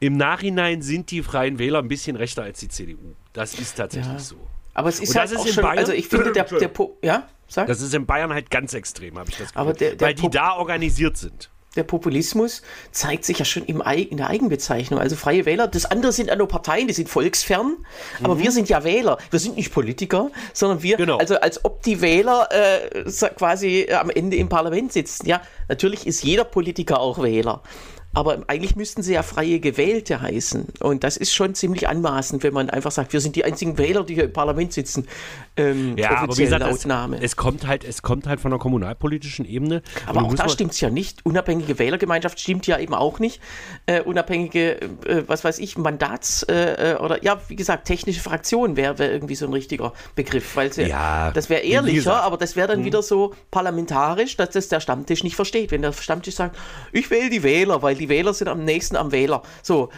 [SPEAKER 2] Im Nachhinein sind die Freien Wähler ein bisschen rechter als die CDU. Das ist tatsächlich ja. so.
[SPEAKER 3] Aber es ist und halt ist auch schon, Bayern, also ich finde der, der, der ja,
[SPEAKER 2] sag? Das ist in Bayern halt ganz extrem, habe ich das Gefühl. Der, der weil die da organisiert sind
[SPEAKER 3] der Populismus zeigt sich ja schon im, in der Eigenbezeichnung. Also Freie Wähler, das andere sind ja nur Parteien, die sind volksfern, aber mhm. wir sind ja Wähler. Wir sind nicht Politiker, sondern wir, genau. also als ob die Wähler äh, quasi am Ende im Parlament sitzen. Ja, natürlich ist jeder Politiker auch Wähler. Aber eigentlich müssten sie ja freie Gewählte heißen. Und das ist schon ziemlich anmaßend, wenn man einfach sagt, wir sind die einzigen Wähler, die hier im Parlament sitzen.
[SPEAKER 2] Ähm, ja, aber wie gesagt, es, es, kommt halt, es kommt halt von der kommunalpolitischen Ebene.
[SPEAKER 3] Aber auch da stimmt es ja nicht. Unabhängige Wählergemeinschaft stimmt ja eben auch nicht. Äh, unabhängige, äh, was weiß ich, Mandats- äh, äh oder ja, wie gesagt, technische Fraktion wäre wär irgendwie so ein richtiger Begriff. Weil ja, das wäre ehrlicher, aber das wäre dann hm. wieder so parlamentarisch, dass das der Stammtisch nicht versteht. Wenn der Stammtisch sagt, ich wähle die Wähler, weil die die Wähler sind am nächsten am Wähler. So.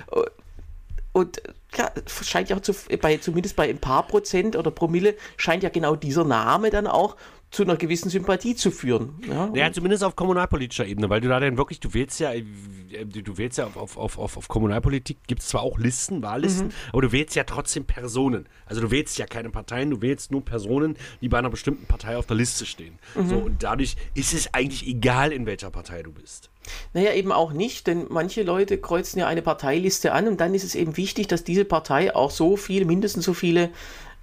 [SPEAKER 3] Und ja, scheint ja zu, bei, zumindest bei ein paar Prozent oder Promille scheint ja genau dieser Name dann auch zu einer gewissen Sympathie zu führen.
[SPEAKER 2] Ja, ja zumindest auf kommunalpolitischer Ebene, weil du da dann wirklich, du wählst ja, äh, du wählst ja auf, auf, auf, auf Kommunalpolitik, gibt es zwar auch Listen, Wahllisten, mhm. aber du wählst ja trotzdem Personen. Also du wählst ja keine Parteien, du wählst nur Personen, die bei einer bestimmten Partei auf der Liste stehen. Mhm. So, und dadurch ist es eigentlich egal, in welcher Partei du bist.
[SPEAKER 3] Naja, eben auch nicht, denn manche Leute kreuzen ja eine Parteiliste an und dann ist es eben wichtig, dass diese Partei auch so viele, mindestens so viele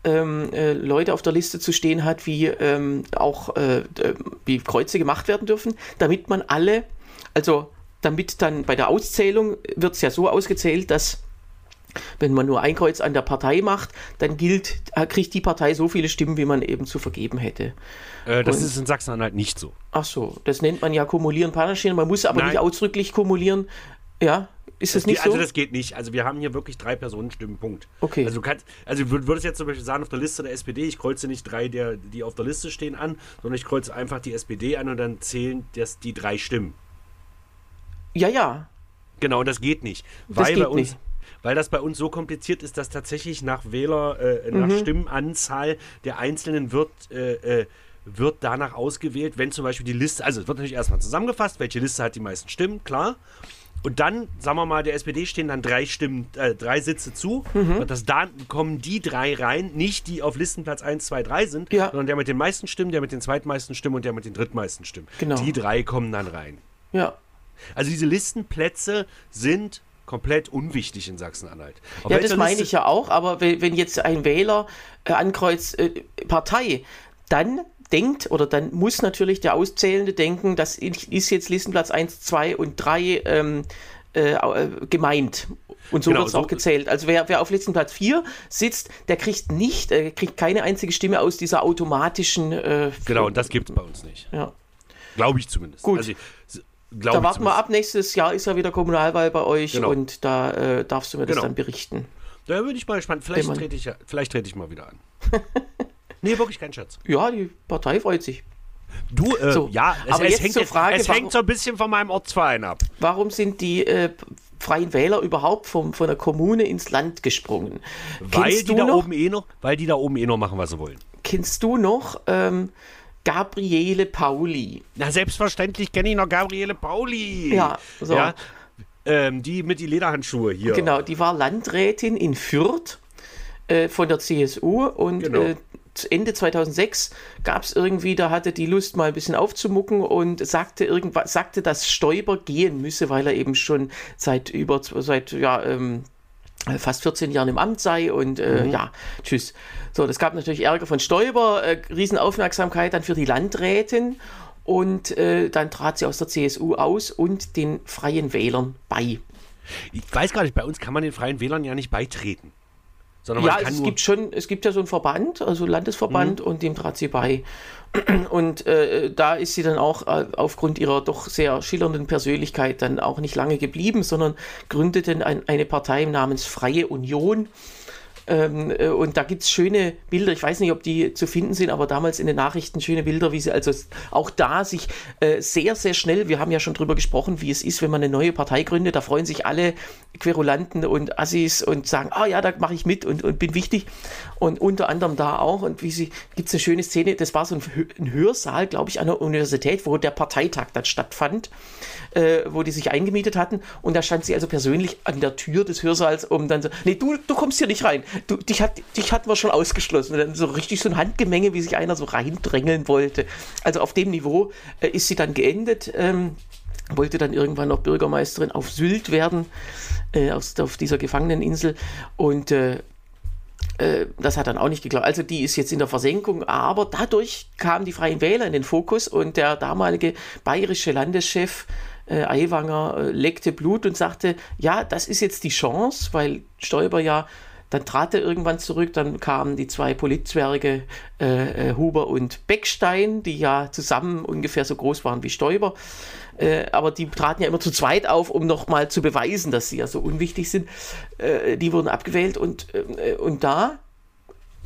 [SPEAKER 3] ähm, äh, Leute auf der Liste zu stehen hat, wie ähm, auch äh, wie Kreuze gemacht werden dürfen, damit man alle, also damit dann bei der Auszählung wird es ja so ausgezählt, dass wenn man nur ein Kreuz an der Partei macht, dann gilt, äh, kriegt die Partei so viele Stimmen, wie man eben zu vergeben hätte.
[SPEAKER 2] Äh, das Und, ist in Sachsen-Anhalt nicht so.
[SPEAKER 3] Ach so, das nennt man ja kumulieren, Panaschieren. Man muss aber Nein. nicht ausdrücklich kumulieren. Ja, ist das, das nicht
[SPEAKER 2] geht,
[SPEAKER 3] so?
[SPEAKER 2] Also das geht nicht. Also wir haben hier wirklich drei Personenstimmen, Punkt.
[SPEAKER 3] Okay.
[SPEAKER 2] Also du kannst, also du würdest jetzt zum Beispiel sagen, auf der Liste der SPD, ich kreuze nicht drei, der, die auf der Liste stehen an, sondern ich kreuze einfach die SPD an und dann zählen das die drei Stimmen.
[SPEAKER 3] Ja, ja.
[SPEAKER 2] Genau, das geht nicht. Das weil geht bei uns, nicht weil das bei uns so kompliziert ist, dass tatsächlich nach Wähler, äh, nach mhm. Stimmenanzahl der Einzelnen wird, äh, äh, wird danach ausgewählt, wenn zum Beispiel die Liste, also es wird natürlich erstmal zusammengefasst, welche Liste hat die meisten Stimmen, klar. Und dann, sagen wir mal, der SPD stehen dann drei Stimmen, äh, drei Sitze zu. Mhm. Und das, dann kommen die drei rein, nicht die auf Listenplatz 1, 2, 3 sind, ja. sondern der mit den meisten Stimmen, der mit den zweitmeisten Stimmen und der mit den drittmeisten Stimmen. Genau. Die drei kommen dann rein.
[SPEAKER 3] Ja.
[SPEAKER 2] Also diese Listenplätze sind komplett unwichtig in Sachsen-Anhalt.
[SPEAKER 3] Ja, das meine ich ja auch, aber wenn jetzt ein Wähler äh, ankreuzt äh, Partei, dann denkt oder dann muss natürlich der Auszählende denken, das ist jetzt Listenplatz 1, 2 und 3 ähm, äh, äh, gemeint. Und so genau, wird es so auch gezählt. Also wer, wer auf Listenplatz 4 sitzt, der kriegt nicht, äh, kriegt keine einzige Stimme aus dieser automatischen. Äh,
[SPEAKER 2] genau, und das gibt es bei uns nicht.
[SPEAKER 3] Ja.
[SPEAKER 2] Glaube ich zumindest.
[SPEAKER 3] Gut. Also, da warten wir ab. Nächstes Jahr ist ja wieder Kommunalwahl bei euch genau. und da äh, darfst du mir das genau. dann berichten.
[SPEAKER 2] Da bin ich mal gespannt. Vielleicht trete ich, ja, ich mal wieder an. Nee, wirklich kein Scherz.
[SPEAKER 3] Ja, die Partei freut sich.
[SPEAKER 2] Du, äh, so, ja, es,
[SPEAKER 3] aber es, hängt, Frage,
[SPEAKER 2] es hängt so ein bisschen von meinem Ortsverein ab.
[SPEAKER 3] Warum sind die äh, Freien Wähler überhaupt vom, von der Kommune ins Land gesprungen?
[SPEAKER 2] Weil die, da noch, oben eh noch, weil die da oben eh noch machen, was sie wollen.
[SPEAKER 3] Kennst du noch ähm, Gabriele Pauli?
[SPEAKER 2] Na, selbstverständlich kenne ich noch Gabriele Pauli.
[SPEAKER 3] Ja, so. Ja,
[SPEAKER 2] ähm, die mit die Lederhandschuhe hier.
[SPEAKER 3] Genau, die war Landrätin in Fürth äh, von der CSU und genau. äh, Ende 2006 gab es irgendwie, da hatte die Lust mal ein bisschen aufzumucken und sagte irgendwas, sagte, dass Stoiber gehen müsse, weil er eben schon seit über seit ja ähm, fast 14 Jahren im Amt sei und äh, mhm. ja, tschüss. So, das gab natürlich Ärger von Stoiber, äh, Riesenaufmerksamkeit dann für die Landrätin und äh, dann trat sie aus der CSU aus und den Freien Wählern bei.
[SPEAKER 2] Ich weiß gar nicht, bei uns kann man den Freien Wählern ja nicht beitreten.
[SPEAKER 3] Sondern ja, es gibt schon, es gibt ja so einen Verband, also Landesverband, mhm. und dem trat sie bei. Und äh, da ist sie dann auch äh, aufgrund ihrer doch sehr schillernden Persönlichkeit dann auch nicht lange geblieben, sondern gründete ein, eine Partei namens Freie Union ähm, äh, und da gibt es schöne Bilder, ich weiß nicht, ob die zu finden sind, aber damals in den Nachrichten schöne Bilder, wie sie also auch da sich äh, sehr, sehr schnell, wir haben ja schon drüber gesprochen, wie es ist, wenn man eine neue Partei gründet, da freuen sich alle Querulanten und Assis und sagen, ah ja, da mache ich mit und, und bin wichtig. Und unter anderem da auch, und wie sie, gibt es eine schöne Szene, das war so ein, ein Hörsaal, glaube ich, an der Universität, wo der Parteitag dann stattfand, äh, wo die sich eingemietet hatten. Und da stand sie also persönlich an der Tür des Hörsaals, um dann so, nee, du, du kommst hier nicht rein du, dich, hat, dich hatten wir schon ausgeschlossen. dann so richtig so ein Handgemenge, wie sich einer so reindrängeln wollte. Also auf dem Niveau äh, ist sie dann geendet. Ähm, wollte dann irgendwann noch Bürgermeisterin auf Sylt werden, äh, auf, auf, dieser Gefangeneninsel. Und äh, äh, das hat dann auch nicht geklappt. Also die ist jetzt in der Versenkung, aber dadurch kamen die Freien Wähler in den Fokus und der damalige bayerische Landeschef äh, Aiwanger äh, leckte Blut und sagte, ja, das ist jetzt die Chance, weil Stoiber ja dann trat er irgendwann zurück, dann kamen die zwei Politzwerge äh, äh, Huber und Beckstein, die ja zusammen ungefähr so groß waren wie Stoiber. Äh, aber die traten ja immer zu zweit auf, um nochmal zu beweisen, dass sie ja so unwichtig sind. Äh, die wurden abgewählt und, und da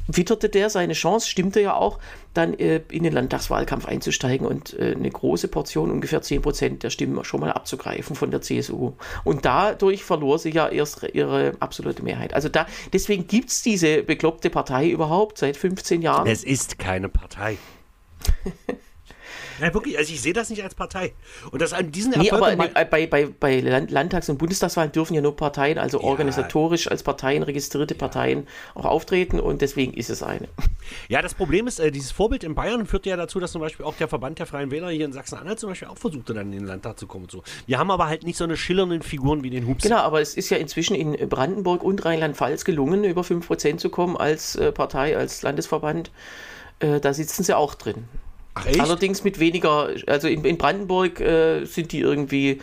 [SPEAKER 3] witterte der seine Chance, stimmte ja auch, dann äh, in den Landtagswahlkampf einzusteigen und äh, eine große Portion, ungefähr 10 Prozent der Stimmen schon mal abzugreifen von der CSU. Und dadurch verlor sie ja erst ihre absolute Mehrheit. Also da, deswegen gibt es diese bekloppte Partei überhaupt seit 15 Jahren.
[SPEAKER 2] Es ist keine Partei. Ja, wirklich, also ich sehe das nicht als Partei. Und das an diesen
[SPEAKER 3] Erfolg nee, aber bei, bei, bei Landtags- und Bundestagswahlen dürfen ja nur Parteien, also ja. organisatorisch als Parteien, registrierte. Parteien auch auftreten und deswegen ist es eine.
[SPEAKER 2] Ja, das Problem ist, äh, dieses Vorbild in Bayern führt ja dazu, dass zum Beispiel auch der Verband der Freien Wähler hier in Sachsen-Anhalt zum Beispiel auch versuchte, dann in den Landtag zu kommen und so. Wir haben aber halt nicht so eine schillernden Figuren wie den Hups.
[SPEAKER 3] Genau, aber es ist ja inzwischen in Brandenburg und Rheinland-Pfalz gelungen, über 5% zu kommen als äh, Partei, als Landesverband. Äh, da sitzen sie auch drin. Ach? Allerdings mit weniger, also in, in Brandenburg äh, sind die irgendwie,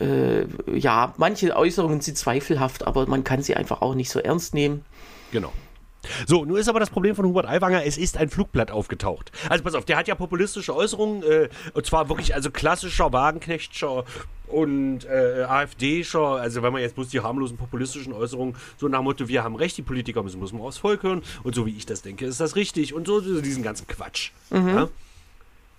[SPEAKER 3] äh, ja, manche Äußerungen sind zweifelhaft, aber man kann sie einfach auch nicht so ernst nehmen.
[SPEAKER 2] Genau. So, nun ist aber das Problem von Hubert Aiwanger, es ist ein Flugblatt aufgetaucht. Also pass auf, der hat ja populistische Äußerungen, äh, und zwar wirklich also klassischer Wagenknechtscher und äh, AfD-scher, also wenn man jetzt bloß die harmlosen populistischen Äußerungen, so nach dem Motto, wir haben recht, die Politiker müssen, müssen wir aufs Volk hören und so wie ich das denke, ist das richtig und so, so diesen ganzen Quatsch. Mhm. Ja?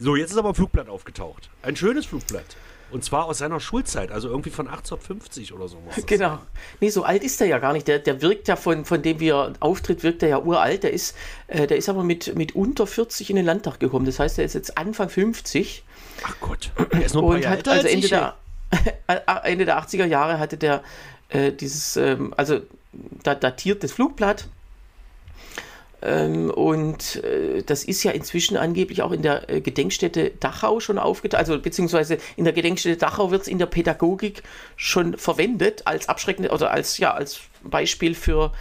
[SPEAKER 2] So, jetzt ist aber ein Flugblatt aufgetaucht. Ein schönes Flugblatt. Und zwar aus seiner Schulzeit, also irgendwie von 1850 oder so.
[SPEAKER 3] genau. Sein. Nee, so alt ist er ja gar nicht. Der, der wirkt ja von, von dem, wie er auftritt, wirkt er ja uralt. Der ist, äh, der ist aber mit, mit unter 40 in den Landtag gekommen. Das heißt, er ist jetzt Anfang 50.
[SPEAKER 2] Ach Gott. Der ist noch ein
[SPEAKER 3] paar Jahre hat, also Ende der, Ende der 80er Jahre hatte der äh, dieses, ähm, also da datiert das Flugblatt und äh, das ist ja inzwischen angeblich auch in der äh, Gedenkstätte Dachau schon aufgetaucht, also beziehungsweise in der Gedenkstätte Dachau wird es in der Pädagogik schon verwendet als abschreckende oder als ja als Beispiel für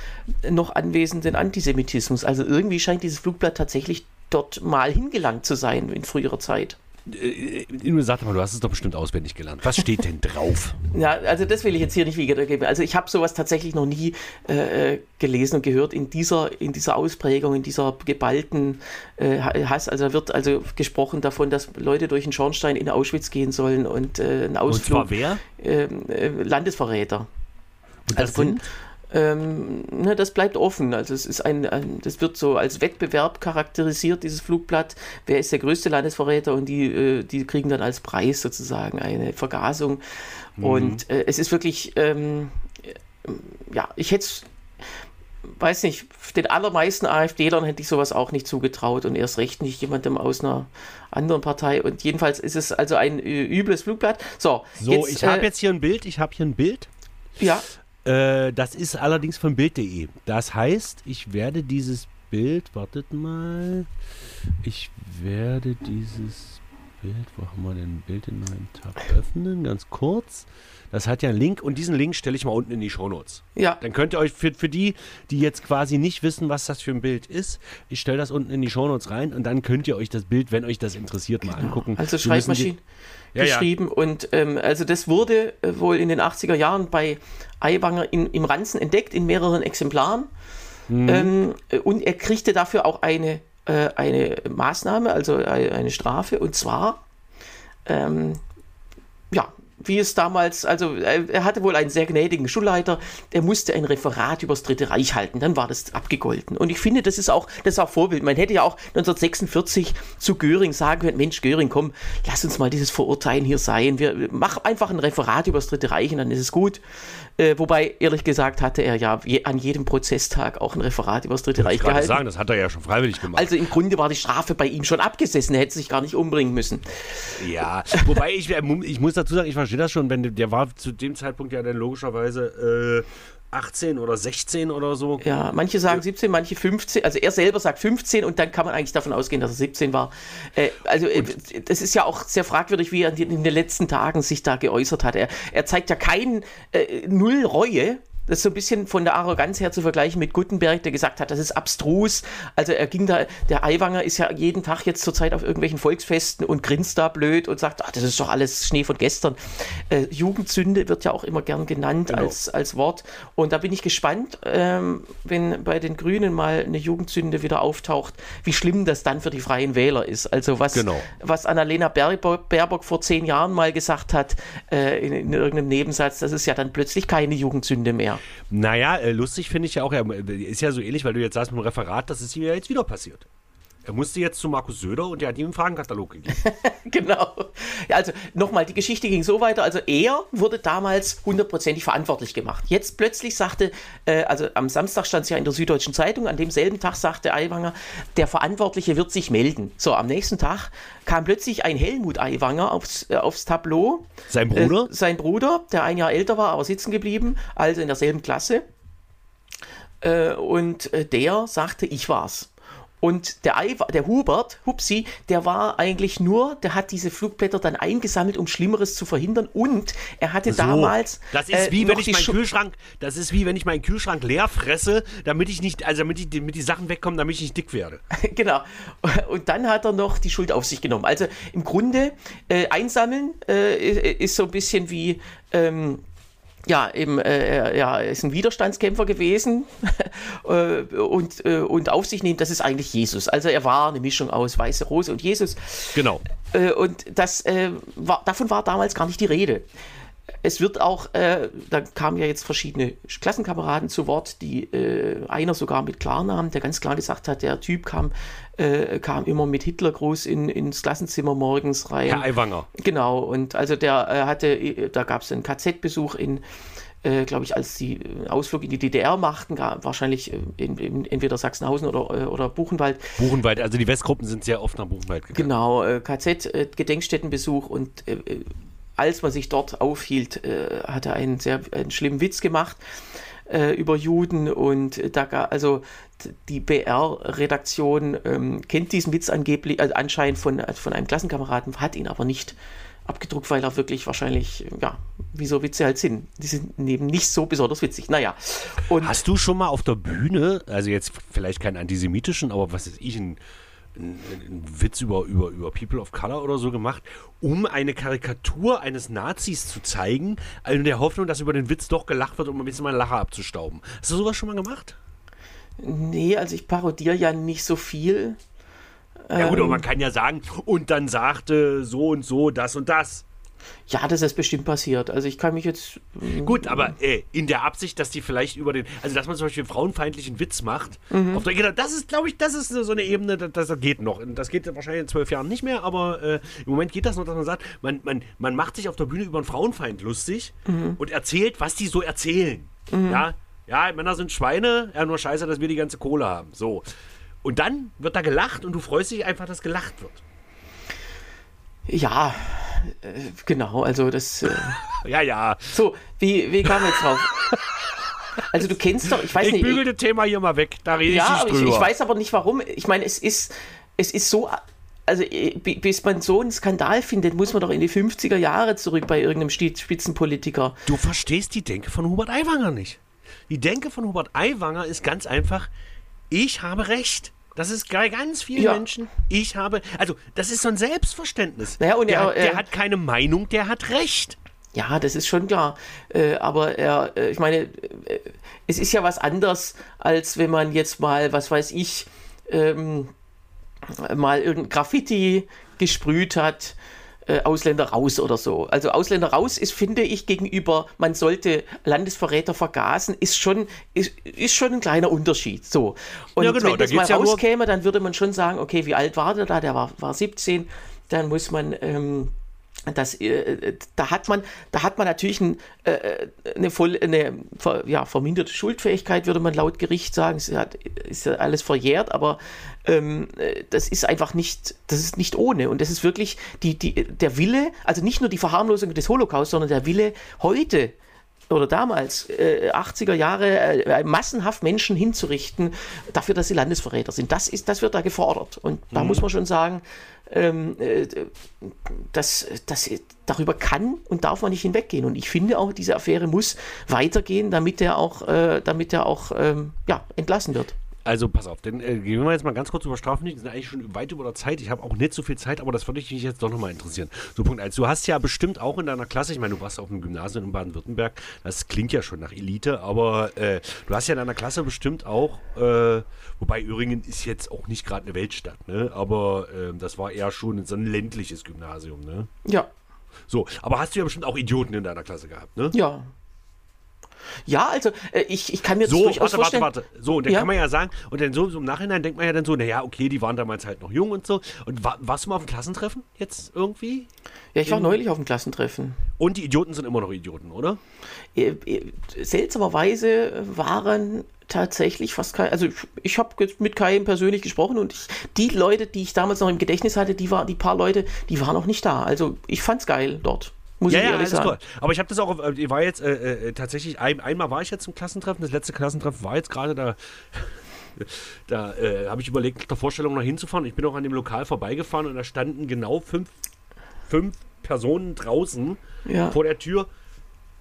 [SPEAKER 3] noch anwesenden Antisemitismus. Also irgendwie scheint dieses Flugblatt tatsächlich dort mal hingelangt zu sein in früherer Zeit.
[SPEAKER 2] Äh, du sag mal, du hast es doch bestimmt auswendig gelernt. Was steht denn drauf?
[SPEAKER 3] ja, also das will ich jetzt hier nicht wiedergeben. Also ich habe sowas tatsächlich noch nie äh, gelesen und gehört in dieser, in dieser Ausprägung, in dieser geballten äh, Hass. Also wird also gesprochen davon, dass Leute durch einen Schornstein in Auschwitz gehen sollen und äh, einen Ausflug.
[SPEAKER 2] Und zwar wer?
[SPEAKER 3] Ähm, äh, Landesverräter.
[SPEAKER 2] Und das also von, sind?
[SPEAKER 3] Ähm, ne, das bleibt offen. Also es ist ein, ein, das wird so als Wettbewerb charakterisiert, dieses Flugblatt. Wer ist der größte Landesverräter? Und die, äh, die kriegen dann als Preis sozusagen eine Vergasung. Mhm. Und äh, es ist wirklich, ähm, ja, ich hätte weiß nicht, den allermeisten AfD-Lern hätte ich sowas auch nicht zugetraut und erst recht nicht jemandem aus einer anderen Partei. Und jedenfalls ist es also ein äh, übles Flugblatt. So,
[SPEAKER 2] so jetzt, ich habe äh, jetzt hier ein Bild. Ich habe hier ein Bild.
[SPEAKER 3] Ja.
[SPEAKER 2] Äh, das ist allerdings von Bild.de. Das heißt, ich werde dieses Bild, wartet mal, ich werde dieses Bild, wo haben wir denn Bild in meinem Tab öffnen, ganz kurz. Das hat ja einen Link und diesen Link stelle ich mal unten in die Shownotes.
[SPEAKER 3] Ja.
[SPEAKER 2] Dann könnt ihr euch für, für die, die jetzt quasi nicht wissen, was das für ein Bild ist, ich stelle das unten in die Shownotes rein und dann könnt ihr euch das Bild, wenn euch das interessiert, mal genau. angucken.
[SPEAKER 3] Also Schreibmaschinen ja, geschrieben ja. und ähm, also das wurde äh, wohl in den 80er Jahren bei Aiwanger in, im Ranzen entdeckt in mehreren Exemplaren Mhm. Ähm, und er kriegte dafür auch eine, äh, eine Maßnahme, also eine Strafe, und zwar ähm, wie es damals, also er hatte wohl einen sehr gnädigen Schulleiter, er musste ein Referat über das Dritte Reich halten, dann war das abgegolten. Und ich finde, das ist auch, das ist auch Vorbild. Man hätte ja auch 1946 zu Göring sagen können, Mensch, Göring, komm, lass uns mal dieses Verurteilen hier sein. Wir, mach einfach ein Referat über das Dritte Reich und dann ist es gut. Äh, wobei, ehrlich gesagt, hatte er ja je, an jedem Prozesstag auch ein Referat über das Dritte Reich gehalten.
[SPEAKER 2] sagen, das hat er ja schon freiwillig gemacht.
[SPEAKER 3] Also im Grunde war die Strafe bei ihm schon abgesessen, er hätte sich gar nicht umbringen müssen.
[SPEAKER 2] Ja, wobei ich, ich muss dazu sagen, ich verstehe das schon, wenn der war zu dem Zeitpunkt ja dann logischerweise äh, 18 oder 16 oder so.
[SPEAKER 3] Ja, manche sagen 17, manche 15. Also er selber sagt 15 und dann kann man eigentlich davon ausgehen, dass er 17 war. Äh, also äh, das ist ja auch sehr fragwürdig, wie er in den letzten Tagen sich da geäußert hat. Er, er zeigt ja kein äh, Null Reue das ist so ein bisschen von der Arroganz her zu vergleichen mit Gutenberg, der gesagt hat, das ist abstrus. Also er ging da, der Aiwanger ist ja jeden Tag jetzt zurzeit auf irgendwelchen Volksfesten und grinst da blöd und sagt, ach, das ist doch alles Schnee von gestern. Äh, Jugendsünde wird ja auch immer gern genannt genau. als, als Wort. Und da bin ich gespannt, ähm, wenn bei den Grünen mal eine Jugendsünde wieder auftaucht, wie schlimm das dann für die Freien Wähler ist. Also was, genau. was Annalena Baerbock, Baerbock vor zehn Jahren mal gesagt hat äh, in, in irgendeinem Nebensatz, das ist ja dann plötzlich keine Jugendsünde mehr.
[SPEAKER 2] Naja, äh, lustig finde ich ja auch, ist ja so ähnlich, weil du jetzt sagst mit dem Referat, das ist ja jetzt wieder passiert. Er musste jetzt zu Markus Söder und der hat ihm einen Fragenkatalog gegeben.
[SPEAKER 3] genau. Ja, also nochmal, die Geschichte ging so weiter. Also er wurde damals hundertprozentig verantwortlich gemacht. Jetzt plötzlich sagte, äh, also am Samstag stand es ja in der Süddeutschen Zeitung, an demselben Tag sagte Aiwanger, der Verantwortliche wird sich melden. So, am nächsten Tag kam plötzlich ein Helmut Aiwanger aufs, äh, aufs Tableau.
[SPEAKER 2] Sein Bruder?
[SPEAKER 3] Äh, sein Bruder, der ein Jahr älter war, aber sitzen geblieben, also in derselben Klasse. Äh, und äh, der sagte, ich war's. Und der, Ivar, der Hubert, Hupsi, der war eigentlich nur, der hat diese Flugblätter dann eingesammelt, um Schlimmeres zu verhindern. Und er hatte so, damals.
[SPEAKER 2] Das ist äh, wie wenn ich meinen Kühlschrank, das ist wie wenn ich meinen Kühlschrank leer fresse, damit ich nicht, also damit, ich, damit die Sachen wegkommen, damit ich nicht dick werde.
[SPEAKER 3] genau. Und dann hat er noch die Schuld auf sich genommen. Also im Grunde äh, einsammeln äh, ist so ein bisschen wie. Ähm, ja, eben, äh, ja, ist ein Widerstandskämpfer gewesen äh, und, äh, und auf sich nehmen, das ist eigentlich Jesus. Also er war eine Mischung aus Weiße Rose und Jesus.
[SPEAKER 2] Genau.
[SPEAKER 3] Äh, und das, äh, war, davon war damals gar nicht die Rede. Es wird auch, äh, da kamen ja jetzt verschiedene Klassenkameraden zu Wort, die äh, einer sogar mit Klarnamen, der ganz klar gesagt hat, der Typ kam, äh, kam immer mit Hitlergruß in, ins Klassenzimmer morgens rein.
[SPEAKER 2] Herr Aiwanger.
[SPEAKER 3] Genau, und also der äh, hatte, äh, da gab es einen KZ-Besuch in, äh, glaube ich, als die Ausflug in die DDR machten, wahrscheinlich in, in, entweder Sachsenhausen oder, oder Buchenwald.
[SPEAKER 2] Buchenwald, also die Westgruppen sind sehr oft nach Buchenwald
[SPEAKER 3] gegangen. Genau, KZ-Gedenkstättenbesuch und als man sich dort aufhielt, äh, hat er einen sehr einen schlimmen Witz gemacht äh, über Juden und da also die BR-Redaktion ähm, kennt diesen Witz angeblich also anscheinend von, also von einem Klassenkameraden, hat ihn aber nicht abgedruckt, weil er wirklich wahrscheinlich, ja, wie so Witze halt sind. Die sind eben nicht so besonders witzig. Naja.
[SPEAKER 2] Und Hast du schon mal auf der Bühne, also jetzt vielleicht keinen antisemitischen, aber was ist ich, ein einen Witz über, über, über People of Color oder so gemacht, um eine Karikatur eines Nazis zu zeigen, in der Hoffnung, dass über den Witz doch gelacht wird, um ein bisschen mal Lacher abzustauben. Hast du sowas schon mal gemacht?
[SPEAKER 3] Nee, also ich parodiere ja nicht so viel.
[SPEAKER 2] Ja gut, aber man ähm, kann ja sagen, und dann sagte so und so das und das.
[SPEAKER 3] Ja, das ist bestimmt passiert. Also ich kann mich jetzt.
[SPEAKER 2] Mm, Gut, aber äh, in der Absicht, dass die vielleicht über den, also dass man zum Beispiel einen frauenfeindlichen Witz macht, mhm. auf der, das ist, glaube ich, das ist so eine Ebene, das, das, geht noch. Das geht wahrscheinlich in zwölf Jahren nicht mehr, aber äh, im Moment geht das noch, dass man sagt, man, man, man macht sich auf der Bühne über einen Frauenfeind lustig mhm. und erzählt, was die so erzählen. Mhm. Ja, ja, Männer sind Schweine, ja, nur scheiße, dass wir die ganze Kohle haben. So. Und dann wird da gelacht und du freust dich einfach, dass gelacht wird.
[SPEAKER 3] Ja, äh, genau, also das. Äh,
[SPEAKER 2] ja, ja.
[SPEAKER 3] So, wie, wie kam jetzt drauf? Also du kennst doch, ich weiß
[SPEAKER 2] ich
[SPEAKER 3] nicht.
[SPEAKER 2] Ich bügel das Thema hier mal weg, da rede ja, ich nicht drüber.
[SPEAKER 3] Ich, ich weiß aber nicht warum. Ich meine, es ist, es ist so, also äh, bis man so einen Skandal findet, muss man doch in die 50er Jahre zurück bei irgendeinem Spitzenpolitiker.
[SPEAKER 2] Du verstehst die Denke von Hubert Aiwanger nicht. Die Denke von Hubert Aiwanger ist ganz einfach, ich habe Recht. Das ist bei ganz vielen ja. Menschen. Ich habe, also das ist so ein Selbstverständnis.
[SPEAKER 3] Naja, und
[SPEAKER 2] der,
[SPEAKER 3] er,
[SPEAKER 2] der hat keine Meinung, der hat Recht.
[SPEAKER 3] Ja, das ist schon klar. Äh, aber er, äh, ich meine, äh, es ist ja was anderes, als wenn man jetzt mal, was weiß ich, ähm, mal irgendein Graffiti gesprüht hat äh, Ausländer raus oder so. Also Ausländer raus ist, finde ich, gegenüber, man sollte Landesverräter vergasen, ist schon, ist, ist schon ein kleiner Unterschied. So. Und ja, genau, wenn das da mal ja rauskäme, dann würde man schon sagen, okay, wie alt war der da? Der war, war 17. Dann muss man. Ähm, das, äh, da hat man, da hat man natürlich ein, äh, eine, voll, eine ja, verminderte Schuldfähigkeit, würde man laut Gericht sagen. Es hat, ist ja alles verjährt, aber ähm, das ist einfach nicht, das ist nicht ohne. Und das ist wirklich die, die, der Wille, also nicht nur die Verharmlosung des Holocaust, sondern der Wille heute oder damals, äh, 80er Jahre, äh, massenhaft Menschen hinzurichten, dafür, dass sie Landesverräter sind. Das, ist, das wird da gefordert. Und da mhm. muss man schon sagen, ähm, äh, das, das, darüber kann und darf man nicht hinweggehen. Und ich finde auch, diese Affäre muss weitergehen, damit er auch, äh, damit er auch ähm, ja, entlassen wird.
[SPEAKER 2] Also pass auf, dann äh, gehen wir jetzt mal ganz kurz über Strafrecht. Wir sind eigentlich schon weit über der Zeit. Ich habe auch nicht so viel Zeit, aber das würde mich jetzt doch nochmal interessieren. So Punkt 1. Du hast ja bestimmt auch in deiner Klasse, ich meine, du warst auf dem Gymnasium in Baden-Württemberg, das klingt ja schon nach Elite, aber äh, du hast ja in deiner Klasse bestimmt auch, äh, wobei Öhringen ist jetzt auch nicht gerade eine Weltstadt, ne? aber ähm, das war eher schon so ein ländliches Gymnasium, ne?
[SPEAKER 3] Ja.
[SPEAKER 2] So, aber hast du ja bestimmt auch Idioten in deiner Klasse gehabt, ne?
[SPEAKER 3] Ja. Ja, also äh, ich, ich kann mir
[SPEAKER 2] das so, durchaus warte, vorstellen. Warte, warte. So, und dann ja. kann man ja sagen, und dann so, so, im Nachhinein denkt man ja dann so, naja, okay, die waren damals halt noch jung und so. Und war, warst du mal auf dem Klassentreffen jetzt irgendwie?
[SPEAKER 3] Ja, ich war In, neulich auf dem Klassentreffen.
[SPEAKER 2] Und die Idioten sind immer noch Idioten, oder?
[SPEAKER 3] Äh, äh, seltsamerweise waren tatsächlich fast kein, also ich, ich habe mit keinem persönlich gesprochen und ich, die Leute, die ich damals noch im Gedächtnis hatte, die war, die paar Leute, die waren noch nicht da. Also ich fand's geil dort. Muss ja, ich ja, ehrlich sagen. Cool.
[SPEAKER 2] Aber ich habe das auch, äh, ich war jetzt äh, äh, tatsächlich, ein, einmal war ich jetzt zum Klassentreffen, das letzte Klassentreffen war jetzt gerade da. Da äh, habe ich überlegt, der Vorstellung noch hinzufahren. Ich bin auch an dem Lokal vorbeigefahren und da standen genau fünf, fünf Personen draußen ja. vor der Tür,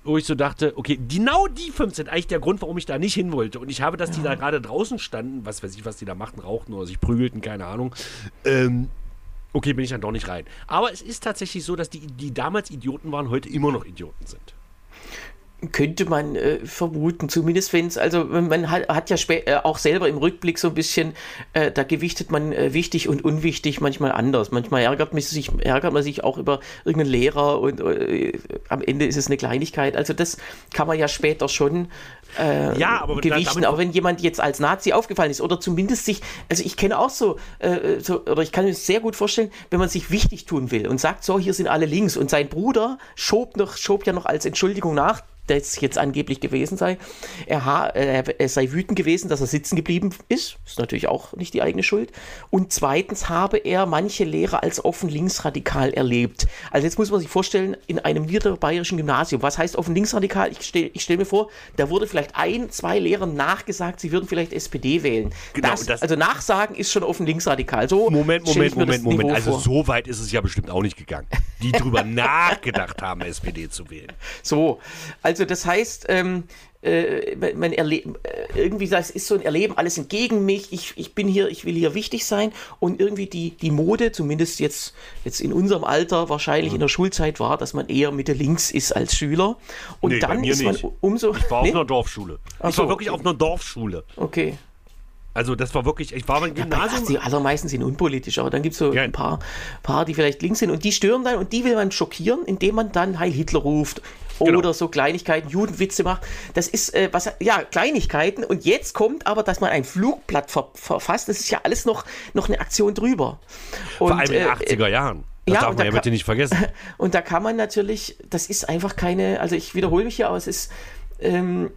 [SPEAKER 2] wo ich so dachte, okay, genau die fünf sind eigentlich der Grund, warum ich da nicht hin wollte. Und ich habe, dass ja. die da gerade draußen standen, was weiß ich, was die da machten, rauchten oder sich prügelten, keine Ahnung, ähm, Okay, bin ich dann doch nicht rein. Aber es ist tatsächlich so, dass die, die damals Idioten waren, heute immer noch Idioten sind.
[SPEAKER 3] Könnte man äh, vermuten, zumindest wenn es, also man hat, hat ja äh, auch selber im Rückblick so ein bisschen, äh, da gewichtet man äh, wichtig und unwichtig manchmal anders. Manchmal ärgert man sich, ärgert man sich auch über irgendeinen Lehrer und äh, am Ende ist es eine Kleinigkeit. Also das kann man ja später schon äh, ja, aber gewichten. Auch wenn jemand jetzt als Nazi aufgefallen ist oder zumindest sich, also ich kenne auch so, so, oder ich kann mir sehr gut vorstellen, wenn man sich wichtig tun will und sagt, so, hier sind alle links und sein Bruder schob, noch, schob ja noch als Entschuldigung nach, das jetzt angeblich gewesen sei. Er, äh, er, sei wütend gewesen, dass er sitzen geblieben ist. Ist natürlich auch nicht die eigene Schuld. Und zweitens habe er manche Lehrer als offen linksradikal erlebt. Also jetzt muss man sich vorstellen, in einem niederbayerischen Gymnasium, was heißt offen linksradikal? Ich stelle stell mir vor, da wurde vielleicht ein, zwei Lehrern nachgesagt, sie würden vielleicht SPD wählen. Genau, das, das also Nachsagen ist schon offen linksradikal. So
[SPEAKER 2] Moment, Moment, Moment, Moment. Also so weit ist es ja bestimmt auch nicht gegangen. Die drüber nachgedacht haben, SPD zu wählen.
[SPEAKER 3] So, also also das heißt, ähm, äh, man erlebt, äh, irgendwie das ist so ein Erleben, alles entgegen mich, ich, ich bin hier, ich will hier wichtig sein und irgendwie die, die Mode, zumindest jetzt, jetzt in unserem Alter, wahrscheinlich mhm. in der Schulzeit war, dass man eher Mitte links ist als Schüler und nee, dann ist man nicht. umso...
[SPEAKER 2] Ich war nee? auf einer Dorfschule. Ach ich war wirklich okay. auf einer Dorfschule.
[SPEAKER 3] Okay.
[SPEAKER 2] Also das war wirklich, ich war beim Gymnasium.
[SPEAKER 3] Die allermeisten sind unpolitisch, aber dann gibt es so ja. ein paar, paar, die vielleicht links sind und die stören dann und die will man schockieren, indem man dann Heil Hitler ruft genau. oder so Kleinigkeiten, Judenwitze macht. Das ist äh, was, ja, Kleinigkeiten. Und jetzt kommt aber, dass man ein Flugblatt ver verfasst. Das ist ja alles noch, noch eine Aktion drüber.
[SPEAKER 2] Und, Vor allem in den äh, 80er Jahren. Das ja, darf man ja bitte nicht vergessen.
[SPEAKER 3] Und da kann man natürlich, das ist einfach keine, also ich wiederhole mich hier, aber es ist, ähm,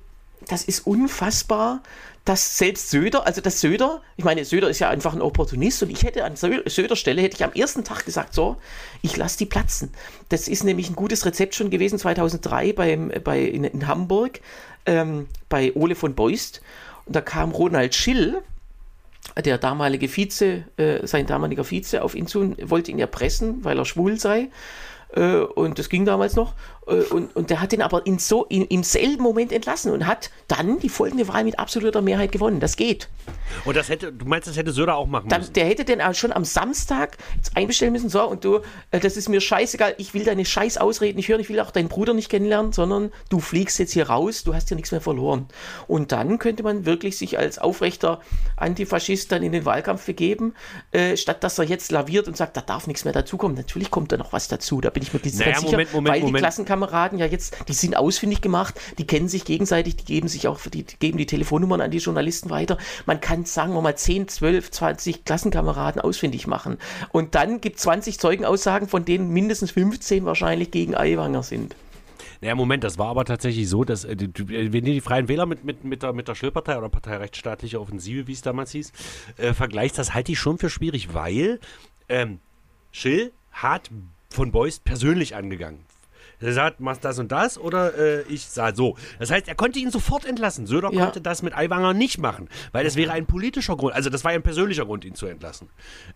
[SPEAKER 3] das ist unfassbar, dass selbst Söder, also das Söder, ich meine, Söder ist ja einfach ein Opportunist und ich hätte an Söder Stelle, hätte ich am ersten Tag gesagt, so, ich lasse die platzen. Das ist nämlich ein gutes Rezept schon gewesen 2003 beim, bei, in, in Hamburg ähm, bei Ole von Beust und da kam Ronald Schill, der damalige Vize, äh, sein damaliger Vize auf ihn zu, wollte ihn erpressen, weil er schwul sei äh, und das ging damals noch. Äh, und, und der hat ihn aber in so, in, im selben Moment entlassen und hat dann die folgende Wahl mit absoluter Mehrheit gewonnen. Das geht.
[SPEAKER 2] Und das hätte, du meinst, das hätte Söder auch machen
[SPEAKER 3] dann,
[SPEAKER 2] müssen?
[SPEAKER 3] Der hätte den schon am Samstag einbestellen müssen, so, und du, äh, das ist mir scheißegal, ich will deine scheiß Ausreden nicht hören, ich will auch deinen Bruder nicht kennenlernen, sondern du fliegst jetzt hier raus, du hast hier nichts mehr verloren. Und dann könnte man wirklich sich als aufrechter Antifaschist dann in den Wahlkampf begeben, äh, statt dass er jetzt laviert und sagt, da darf nichts mehr dazukommen. Natürlich kommt da noch was dazu, da bin ich mir ganz
[SPEAKER 2] Naja,
[SPEAKER 3] sicher,
[SPEAKER 2] Moment, Moment,
[SPEAKER 3] weil die
[SPEAKER 2] Moment.
[SPEAKER 3] Klassenkameraden ja jetzt, die sind ausfindig gemacht, die kennen sich gegenseitig, die geben sich auch, die geben die Telefonnummern an die Journalisten weiter. Man kann, sagen wir mal, 10, 12, 20 Klassenkameraden ausfindig machen. Und dann gibt es 20 Zeugenaussagen, von denen mindestens 15 wahrscheinlich gegen Aiwanger sind.
[SPEAKER 2] Naja, Moment, das war aber tatsächlich so, dass, äh, die- die- wenn du die Freien Wähler mit, mit, mit, der, mit der Schillpartei oder Partei Rechtsstaatliche Offensive, wie es damals hieß, äh, vergleichst, das halte ich schon für schwierig, weil ähm, Schill hat von Beuys persönlich angegangen. Er sagt, machst das und das oder äh, ich sah so. Das heißt, er konnte ihn sofort entlassen. Söder
[SPEAKER 3] Ja.
[SPEAKER 2] konnte das mit Aiwanger nicht machen, weil das wäre ein politischer Grund. Also das war ja ein persönlicher Grund, ihn zu entlassen.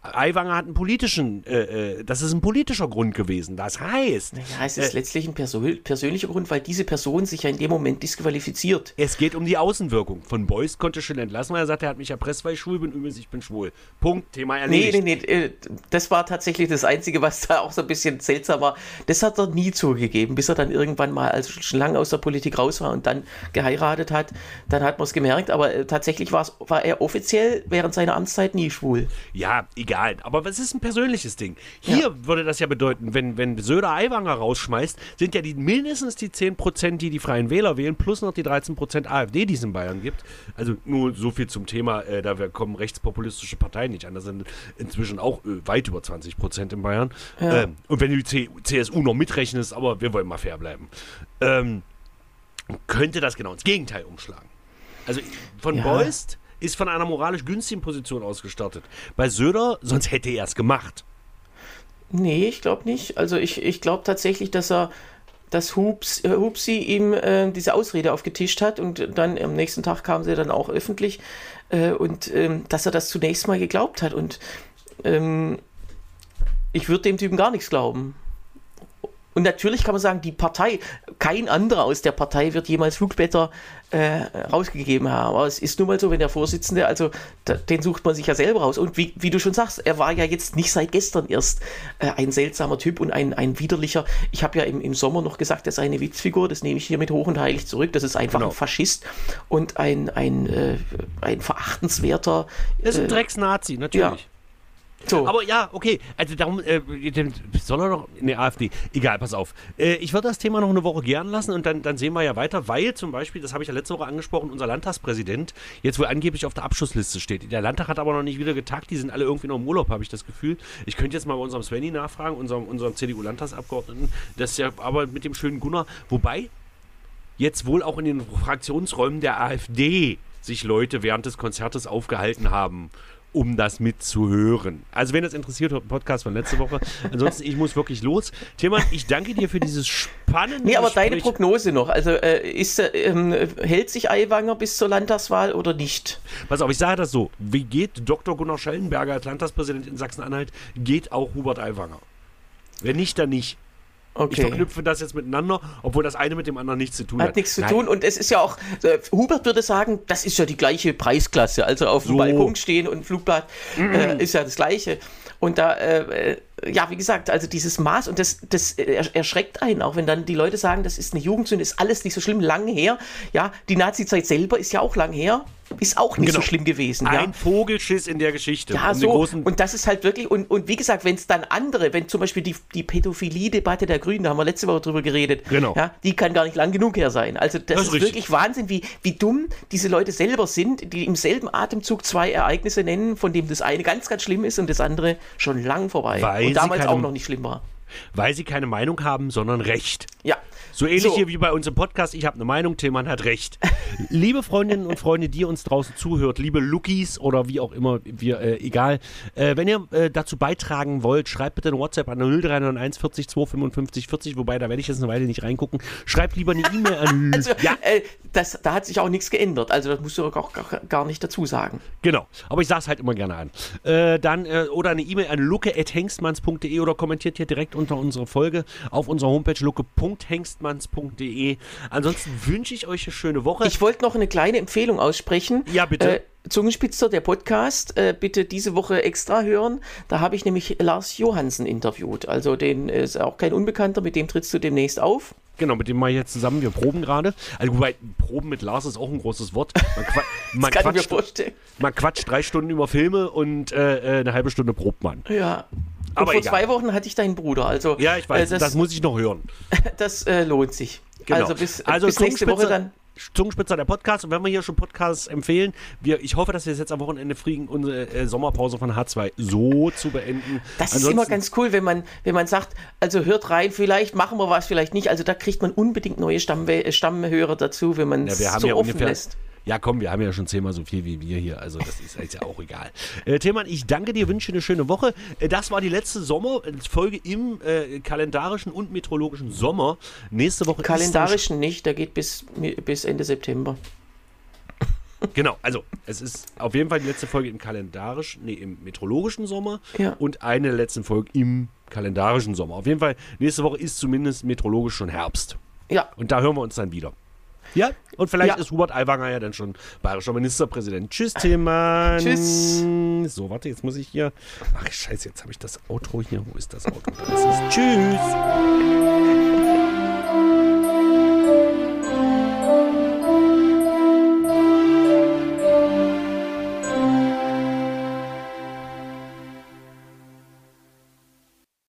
[SPEAKER 2] Aiwanger hat einen politischen, äh, äh, das ist ein politischer Grund gewesen. Das heißt,
[SPEAKER 3] Ja, es ist letztlich ein persö persönlicher Grund, weil diese Person sich ja in dem Moment disqualifiziert.
[SPEAKER 2] Es geht um die Außenwirkung. Von Beuys konnte Schill entlassen, weil er sagt, er hat mich erpresst, weil ich schwul bin. Übrigens, ich bin schwul. Punkt. Thema
[SPEAKER 3] Nee,
[SPEAKER 2] erledigt.
[SPEAKER 3] nee, nee, äh, das war tatsächlich das Einzige, was da auch so ein bisschen seltsam war. Das hat er nie zugegeben, bis er dann irgendwann mal, als er schon lange aus der Politik raus war und dann geheiratet hat, dann hat man es gemerkt, aber äh, tatsächlich war er offiziell während seiner Amtszeit nie schwul.
[SPEAKER 2] Ja, egal. Aber es ist ein persönliches Ding. Hier würde das ja bedeuten, wenn, wenn Söder Aiwanger rausschmeißt, sind ja die mindestens die 10%, die die Freien Wähler wählen, plus noch die 13% AfD, die es in Bayern gibt. Also nur so viel zum Thema, äh, da wir- kommen rechtspopulistische Parteien nicht an. Das sind inzwischen auch äh, weit über 20% in Bayern.
[SPEAKER 3] Ja.
[SPEAKER 2] Ähm, und wenn du die C CSU noch mitrechnest, aber wir wollen mal fair bleiben, ähm, könnte das genau ins Gegenteil umschlagen. Also von
[SPEAKER 3] Ja.
[SPEAKER 2] Beust ist von einer moralisch günstigen Position aus gestartet. Bei Söder, sonst hätte er es gemacht.
[SPEAKER 3] Nee, ich glaube nicht. Also ich, ich glaube tatsächlich, dass er dass Hups, äh, Hupsi ihm äh, diese Ausrede aufgetischt hat und dann am nächsten Tag kam sie dann auch öffentlich äh, und ähm, dass er das zunächst mal geglaubt hat und ähm, ich würde dem Typen gar nichts glauben. Und natürlich kann man sagen, die Partei, kein anderer aus der Partei wird jemals Flugblätter äh, rausgegeben haben. Aber es ist nun mal so, wenn der Vorsitzende, also da, den sucht man sich ja selber raus. Und wie, wie du schon sagst, er war ja jetzt nicht seit gestern erst äh, ein seltsamer Typ und ein, ein widerlicher. Ich habe ja im, im Sommer noch gesagt, er sei eine Witzfigur. Das nehme ich hiermit hoch und heilig zurück. Das ist einfach
[SPEAKER 2] Genau.
[SPEAKER 3] ein Faschist und ein, ein, äh, ein verachtenswerter.
[SPEAKER 2] Er ist ein
[SPEAKER 3] äh,
[SPEAKER 2] Drecksnazi, natürlich.
[SPEAKER 3] So.
[SPEAKER 2] Aber ja, okay. Also darum, äh, soll er doch. Ne, AfD. Egal, pass auf. Äh, ich würde das Thema noch eine Woche gern lassen und dann, dann sehen wir ja weiter, weil zum Beispiel, das habe ich ja letzte Woche angesprochen, unser Landtagspräsident jetzt wohl angeblich auf der Abschussliste steht. Der Landtag hat aber noch nicht wieder getagt, die sind alle irgendwie noch im Urlaub, habe ich das Gefühl. Ich könnte jetzt mal bei unserem Svenny nachfragen, unserem, unserem CDU-Landtagsabgeordneten, das ist ja aber mit dem schönen Gunnar. Wobei, jetzt wohl auch in den Fraktionsräumen der AfD sich Leute während des Konzertes aufgehalten haben, um das mitzuhören. Also wenn das interessiert, einen Podcast von letzte Woche. Ansonsten, ich muss wirklich los. Tillmann, ich danke dir für dieses spannende
[SPEAKER 3] Nee, aber
[SPEAKER 2] Gespräch.
[SPEAKER 3] deine Prognose noch. Also äh, ist, er, ähm, hält sich Aiwanger bis zur Landtagswahl oder nicht?
[SPEAKER 2] Pass auf, ich sage das so. Wie geht Dr. Gunnar Schellenberger als Landtagspräsident in Sachsen-Anhalt, geht auch Hubert Aiwanger. Wenn nicht, dann nicht. Ich
[SPEAKER 3] Okay.
[SPEAKER 2] verknüpfe das jetzt miteinander, obwohl das eine mit dem anderen nichts zu tun hat.
[SPEAKER 3] Hat nichts zu
[SPEAKER 2] Nein.
[SPEAKER 3] tun und es ist ja auch, äh, Hubert würde sagen, das ist ja die gleiche Preisklasse. Also auf dem
[SPEAKER 2] So.
[SPEAKER 3] Balkon stehen und ein Flugblatt äh, ist ja das gleiche. Und da, äh, äh, ja, wie gesagt, also dieses Maß und das, das er- erschreckt einen, auch wenn dann die Leute sagen, das ist eine Jugendsünde, ist alles nicht so schlimm, lang her. Ja, die Nazi-Zeit selber ist ja auch lang her, ist auch nicht
[SPEAKER 2] Genau.
[SPEAKER 3] so schlimm gewesen. ja.
[SPEAKER 2] Ein Vogelschiss in der Geschichte.
[SPEAKER 3] Ja,
[SPEAKER 2] Um
[SPEAKER 3] so. Und das ist halt wirklich, und, und wie gesagt, wenn es dann andere, wenn zum Beispiel die, die Pädophilie-Debatte der Grünen, da haben wir letzte Woche drüber geredet,
[SPEAKER 2] Genau.
[SPEAKER 3] ja, die kann gar nicht lang genug her sein. Also das,
[SPEAKER 2] Das ist richtig.
[SPEAKER 3] wirklich Wahnsinn, wie, wie dumm diese Leute selber sind, die im selben Atemzug zwei Ereignisse nennen, von dem das eine ganz, ganz schlimm ist und das andere schon lang vorbei.
[SPEAKER 2] Weil
[SPEAKER 3] damals auch noch nicht schlimm war.
[SPEAKER 2] Weil sie keine Meinung haben, sondern Recht.
[SPEAKER 3] Ja.
[SPEAKER 2] So ähnlich
[SPEAKER 3] So.
[SPEAKER 2] hier wie bei uns im Podcast. Ich habe eine Meinung, Tillmann hat recht. liebe Freundinnen und Freunde, die uns draußen zuhört, liebe Lookies oder wie auch immer, wir, äh, egal. Äh, wenn ihr äh, dazu beitragen wollt, schreibt bitte eine WhatsApp an 0391 40 255 40, wobei da werde ich jetzt eine Weile nicht reingucken. Schreibt lieber eine E-Mail an.
[SPEAKER 3] Also,
[SPEAKER 2] ja,
[SPEAKER 3] äh, das, da hat sich auch nichts geändert. Also das musst du auch gar, gar nicht dazu sagen.
[SPEAKER 2] Genau, aber ich sage es halt immer gerne an. Äh, dann äh, oder eine E-Mail an lucke.hengstmanns.de oder kommentiert hier direkt unter unserer Folge auf unserer Homepage lucke.de www.hengstmanns.de. Ansonsten wünsche ich euch eine schöne Woche.
[SPEAKER 3] Ich wollte noch eine kleine Empfehlung aussprechen.
[SPEAKER 2] Ja, bitte.
[SPEAKER 3] Äh, Zungenspitzer, der Podcast, äh, bitte diese Woche extra hören. Da habe ich nämlich Lars Johansen interviewt. Also den ist auch kein Unbekannter, mit dem trittst du demnächst auf.
[SPEAKER 2] Genau, mit dem mal jetzt zusammen. Wir proben gerade. Also, wobei, proben mit Lars ist auch ein großes Wort. Man, qua man
[SPEAKER 3] kann
[SPEAKER 2] quatscht,
[SPEAKER 3] ich mir vorstellen.
[SPEAKER 2] Man quatscht drei Stunden über Filme und äh, eine halbe Stunde probt man.
[SPEAKER 3] Ja. Und
[SPEAKER 2] Aber
[SPEAKER 3] vor
[SPEAKER 2] egal.
[SPEAKER 3] zwei Wochen hatte ich deinen Bruder. Also,
[SPEAKER 2] Ja, ich weiß,
[SPEAKER 3] äh,
[SPEAKER 2] das,
[SPEAKER 3] das,
[SPEAKER 2] muss ich noch hören.
[SPEAKER 3] das äh, lohnt sich.
[SPEAKER 2] Genau.
[SPEAKER 3] Also bis,
[SPEAKER 2] Also
[SPEAKER 3] bis nächste Woche dann.
[SPEAKER 2] Zungenspitzer der Podcast. Und wenn wir hier schon Podcasts empfehlen, wir, ich hoffe, dass wir es jetzt am Wochenende kriegen, unsere äh, Sommerpause von H2 so zu beenden.
[SPEAKER 3] Das ist
[SPEAKER 2] Ansonsten-
[SPEAKER 3] immer ganz cool, wenn man, wenn man sagt, also hört rein, vielleicht machen wir was, vielleicht nicht. Also da kriegt man unbedingt neue Stammwe äh, Stammhörer dazu, wenn man
[SPEAKER 2] Ja,
[SPEAKER 3] es
[SPEAKER 2] haben
[SPEAKER 3] so
[SPEAKER 2] ja
[SPEAKER 3] offen
[SPEAKER 2] ungefähr.
[SPEAKER 3] lässt.
[SPEAKER 2] Ja, komm, wir haben ja schon zehnmal so viel wie wir hier. Also, das ist jetzt ja auch egal. Äh, Tillmann, ich danke dir, wünsche eine schöne Woche. Äh, das war die letzte Sommerfolge im äh, kalendarischen und meteorologischen Sommer. Nächste Woche ist
[SPEAKER 3] Kalendarischen nicht, der geht bis, bis Ende September.
[SPEAKER 2] Genau, also, es ist auf jeden Fall die letzte Folge im kalendarischen, nee, im meteorologischen Sommer
[SPEAKER 3] Ja.
[SPEAKER 2] und eine der letzten Folgen im kalendarischen Sommer. Auf jeden Fall, nächste Woche ist zumindest meteorologisch schon Herbst.
[SPEAKER 3] Ja,
[SPEAKER 2] Und da hören wir uns dann wieder. Ja, und vielleicht
[SPEAKER 3] Ja.
[SPEAKER 2] ist Hubert Aiwanger ja dann schon bayerischer Ministerpräsident. Tschüss, Tillmann.
[SPEAKER 3] Tschüss.
[SPEAKER 2] So, warte, jetzt muss ich hier. Ach, scheiße, jetzt habe ich das Outro hier. Wo ist das Outro? Da ist. Tschüss.